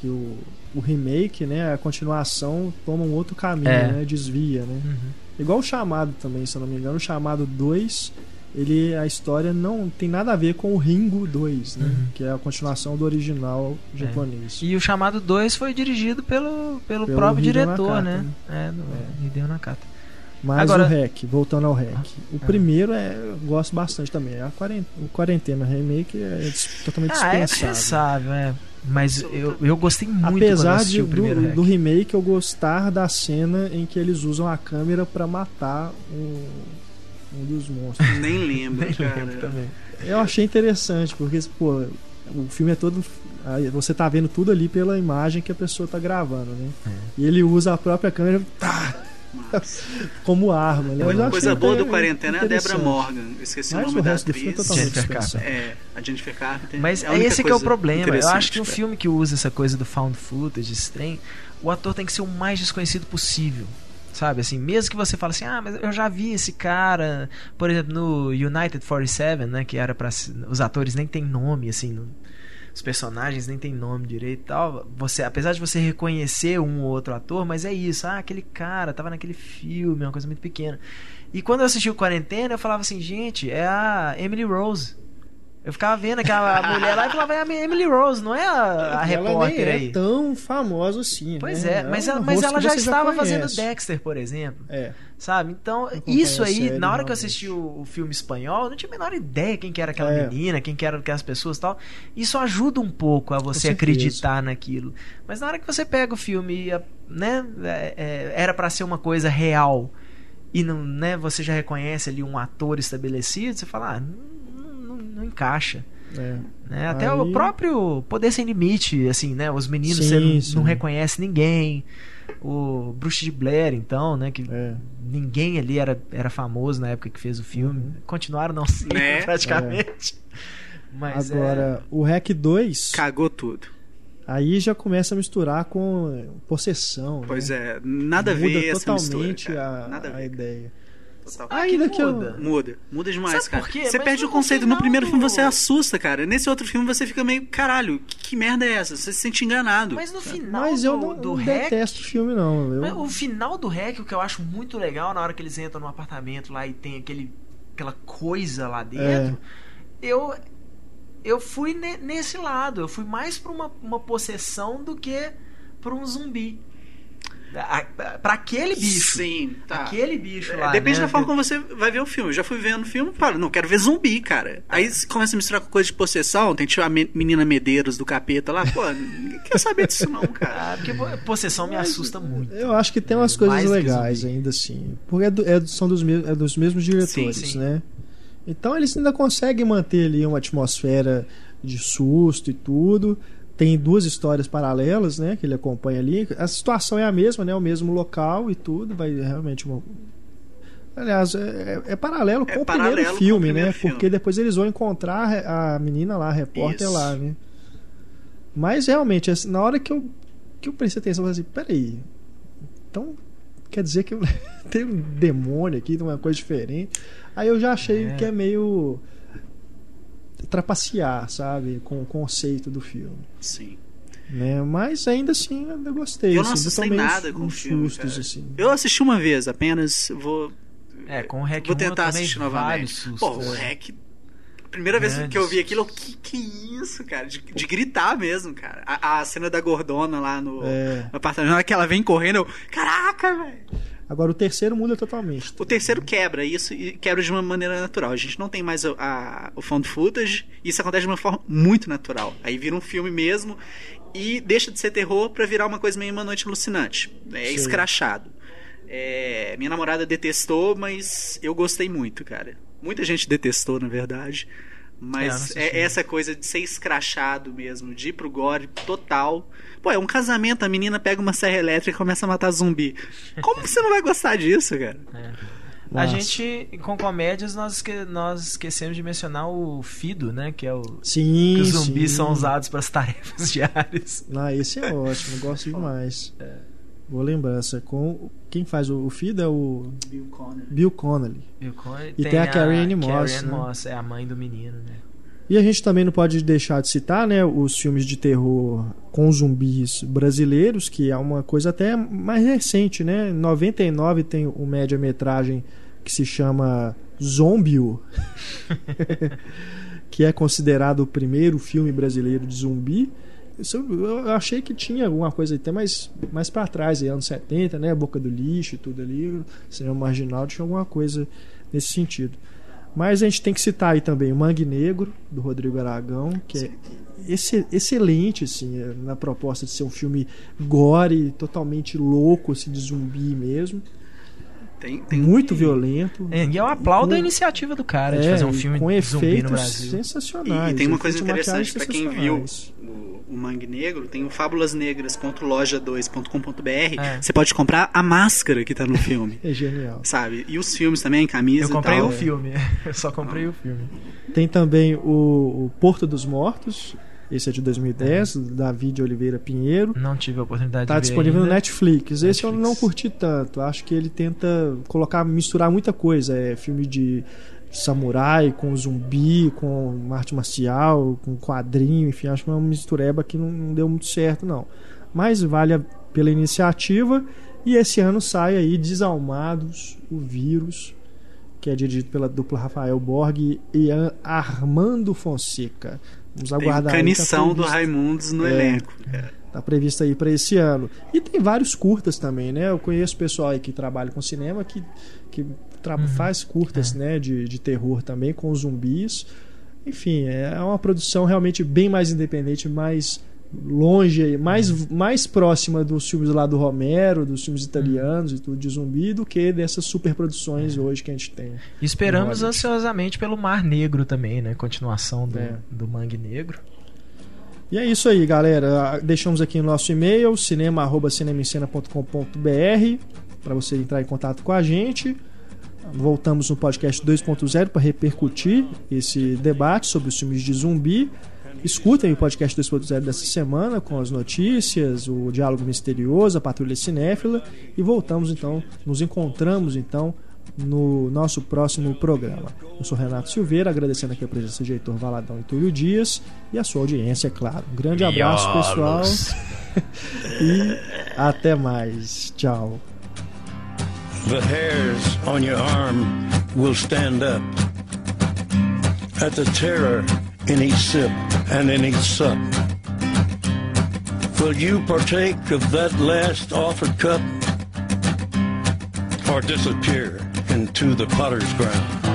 que o, o remake, né, a continuação toma um outro caminho, É. né, desvia, né? Uhum. Igual o chamado também, se eu não me engano, o chamado 2, ele a história não tem nada a ver com o Ringo 2, né, Uhum. que é a continuação do original japonês. E o chamado 2 foi dirigido pelo, pelo, Pelo próprio Hideo diretor, Nakata, né? né? É, do Hideo Nakata. Mas Agora- o REC, voltando ao REC. O Ah. primeiro é, eu gosto bastante também. A quarentena, o quarentena remake é totalmente Ah, é dispensável. dispensável, é. Mas eu, eu gostei muito Apesar de, o primeiro do, do remake eu gostar da cena em que eles usam a câmera pra matar um, um dos monstros. Nem lembro, Nem cara. lembro também. eu achei interessante, porque pô, o filme é todo. Você tá vendo tudo ali pela imagem que a pessoa tá gravando, né? É. E ele usa a própria câmera tá, como arma. Né? Coisa boa do quarentena é a Debra interessante. Morgan. Eu esqueci Mas o nome o da é atriz. totalmente Jennifer dispensável. É, a Jennifer Carpenter. Mas é a é única esse que é o problema. Eu acho que um cara. filme que usa essa coisa do found footage, esse trem, o ator tem que ser o mais desconhecido possível. Sabe, assim, mesmo que você fale assim, ah, mas eu já vi esse cara, por exemplo, no United 47, né, que era para os atores nem tem nome, assim, no- os personagens nem tem nome direito e tal. Você, apesar de você reconhecer um ou outro ator, mas é isso, ah, aquele cara tava naquele filme, uma coisa muito pequena. E quando eu assisti o Quarentena, eu falava assim, gente, é a Emily Rose. Eu ficava vendo aquela mulher lá e falava, é a Emily Rose, não é a, a repórter é aí. tão famosa assim. Pois né? é, mas, um ela, mas ela já estava fazendo conhece. Dexter, por exemplo. É. Sabe? Então, isso aí, série, na hora que eu assisti o, o filme espanhol, eu não tinha a menor ideia quem que era aquela É. menina, quem que eram aquelas pessoas e tal. Isso ajuda um pouco a você acreditar naquilo. Mas na hora que você pega o filme, e né, é- é, era pra ser uma coisa real e não, né, você já reconhece ali um ator estabelecido, você fala, ah, não, encaixa. é. Né? Até Aí- o próprio Poder Sem Limite, assim, né? Os meninos Sim, você não, sim. não reconhece ninguém. O Bruce de Blair, então, né? Que É. ninguém ali era, era famoso na época que fez o filme. Uhum. Continuaram não sendo, Né? praticamente. Mas Agora, o REC 2, Cagou tudo. aí já começa a misturar com possessão. Pois né? é, nada a Muda ver essa totalmente mistura, cara. a, Nada a a ver. ideia. Total. Ah, Ainda que que eu- muda. Muda, muda demais, Sabe cara. por quê? Você Mas perde o conceito. No primeiro filme do- você assusta, cara. Nesse outro filme você fica meio, caralho, que, que merda é essa? Você se sente enganado. Mas no final Mas do, eu não, do não Rec, detesto o filme, não. Eu, Mas o final do REC, o que eu acho muito legal, na hora que eles entram no apartamento lá e tem aquele, aquela coisa lá dentro, eu eu fui ne- nesse lado. Eu fui mais pra uma, uma possessão do que pra um zumbi. A- a- Pra aquele bicho. Sim, tá. Aquele bicho É, lá. Depende né? da forma como você vai ver o filme. Eu já fui vendo o filme, para, não quero ver zumbi, cara. Aí você começa a misturar com coisa de possessão, tem tipo a me- menina Medeiros do capeta lá, pô, ninguém quer saber disso não, cara. Ah, porque po- possessão me assusta muito. eu acho que tem umas coisas Mais legais ainda assim. Porque é do- é são dos, é dos mesmos diretores, Sim, sim. né? Então eles ainda conseguem manter ali uma atmosfera de susto e tudo. Tem duas histórias paralelas, né? Que ele acompanha ali. A situação é a mesma, né? O mesmo local e tudo. Vai realmente uma. Aliás, é, é paralelo com É o paralelo primeiro com o filme, primeiro né? filme. Porque depois eles vão encontrar a menina lá, a repórter Isso. lá, né? Mas realmente, assim, na hora que eu, que eu prestei atenção, eu falei assim: peraí. Então, quer dizer que tem um demônio aqui, tem uma coisa diferente. Aí eu já achei É. que é meio trapacear, sabe, com o conceito do filme, Sim. né? Mas ainda assim eu gostei. Eu não assim, uns- nada com filme, sustos, assim. Eu assisti uma vez apenas, vou É, com o REC vou 1 eu tentar assistir novamente. sustos. Pô, o É. REC Primeira vez que eu vi aquilo, eu, que que isso, cara? De, de gritar mesmo, cara. A, a cena da gordona lá no, É. no apartamento, na hora que ela vem correndo, eu, caraca, velho. Agora o terceiro muda totalmente. O terceiro quebra isso e quebra de uma maneira natural. A gente não tem mais a, a- o found footage, e isso acontece de uma forma muito natural. Aí vira um filme mesmo e deixa de ser terror pra virar uma coisa meio uma noite alucinante. É Sim. escrachado. É, minha namorada detestou, mas eu gostei muito, cara. Muita gente detestou, na verdade. É, Mas assisti. é, essa coisa de ser escrachado mesmo, de ir pro gore total. Pô, é um casamento, a menina pega uma serra elétrica e começa a matar zumbi. Como que você não vai gostar disso, cara? A Nossa. gente, com comédias, nós, esque- nós esquecemos de mencionar o Fido, né? Que é o. Sim, Que os zumbis sim. são usados para as tarefas diárias. Ah, esse é ótimo, gosto demais. Boa lembrança. Com quem faz o, o Fido é o Bill Conner. Bill Connolly. E, E tem a Carrie Ann Moss, Carrie Ann né? Moss, é a mãe do menino, né? E a gente também não pode deixar de citar, né, os filmes de terror com zumbis brasileiros, que é uma coisa até mais recente, né? Em 99 tem o média-metragem que se chama Zombio, que é considerado o primeiro filme brasileiro de zumbi. Eu achei que tinha alguma coisa até mais, mais para trás, aí, anos 70, né? Boca do lixo e tudo ali, cinema marginal, tinha alguma coisa nesse sentido. Mas a gente tem que citar aí também o Mangue Negro, do Rodrigo Aragão, que é esse- excelente, assim, é, na proposta de ser um filme gore, totalmente louco, assim, de zumbi mesmo. Tem, tem muito um- violento. É, E eu aplaudo Com- a iniciativa do cara de É, fazer um filme com de efeitos Brasil. sensacionais. E, e tem uma coisa de interessante pra quem viu o, o Mangue Negro, tem o fabulasnegras.loja2.com.br. É. Você pode comprar a máscara que tá no filme, É genial. sabe? E os filmes também, camisa Eu e comprei tal. o filme. Eu só comprei o filme. Tem também o, o Porto dos Mortos, esse é de 2010, do David Oliveira Pinheiro. Não tive a oportunidade Tá de ver disponível no ainda. Netflix. Esse eu Netflix. não curti tanto. Acho que ele tenta colocar, misturar muita coisa. É filme de samurai com zumbi, com arte marcial, com quadrinho, enfim, acho que é uma mistureba que não, não deu muito certo, não. Mas vale a- pela iniciativa. E esse ano sai aí Desalmados, o Vírus, que é dirigido pela dupla Rafael Borg e Armando Fonseca. Vamos aguardar. Tem canição tá do Raimundos no é, elenco. Tá previsto aí para esse ano. E tem vários curtas também, né? Eu conheço pessoal aí que trabalha com cinema que, que uhum. faz curtas, é. né? De, de terror também com zumbis. Enfim, é uma produção realmente bem mais independente, mais longe, mais, mais próxima dos filmes lá do Romero, dos filmes italianos e tudo de zumbi, do que dessas superproduções é. hoje que a gente tem. Esperamos ansiosamente pelo Mar Negro também, né? Continuação do, é. do Mangue Negro. E é isso aí, galera. Deixamos aqui o nosso e-mail, cinema.cinemascena.com.br para você entrar em contato com a gente. Voltamos no podcast 2.0 para repercutir esse debate sobre os filmes de zumbi. Escutem o podcast 2.0 dessa semana com as notícias, o diálogo misterioso, a patrulha cinéfila e voltamos então, nos encontramos então no nosso próximo programa. Eu sou Renato Silveira, agradecendo aqui a presença de Heitor Valadão e Túlio Dias e a sua audiência, é claro. Um grande abraço, pessoal. e até mais. Tchau. The hairs on your arm will stand up at the terror in each sip and in each sup. Will you partake of that last offered cup or disappear into the potter's ground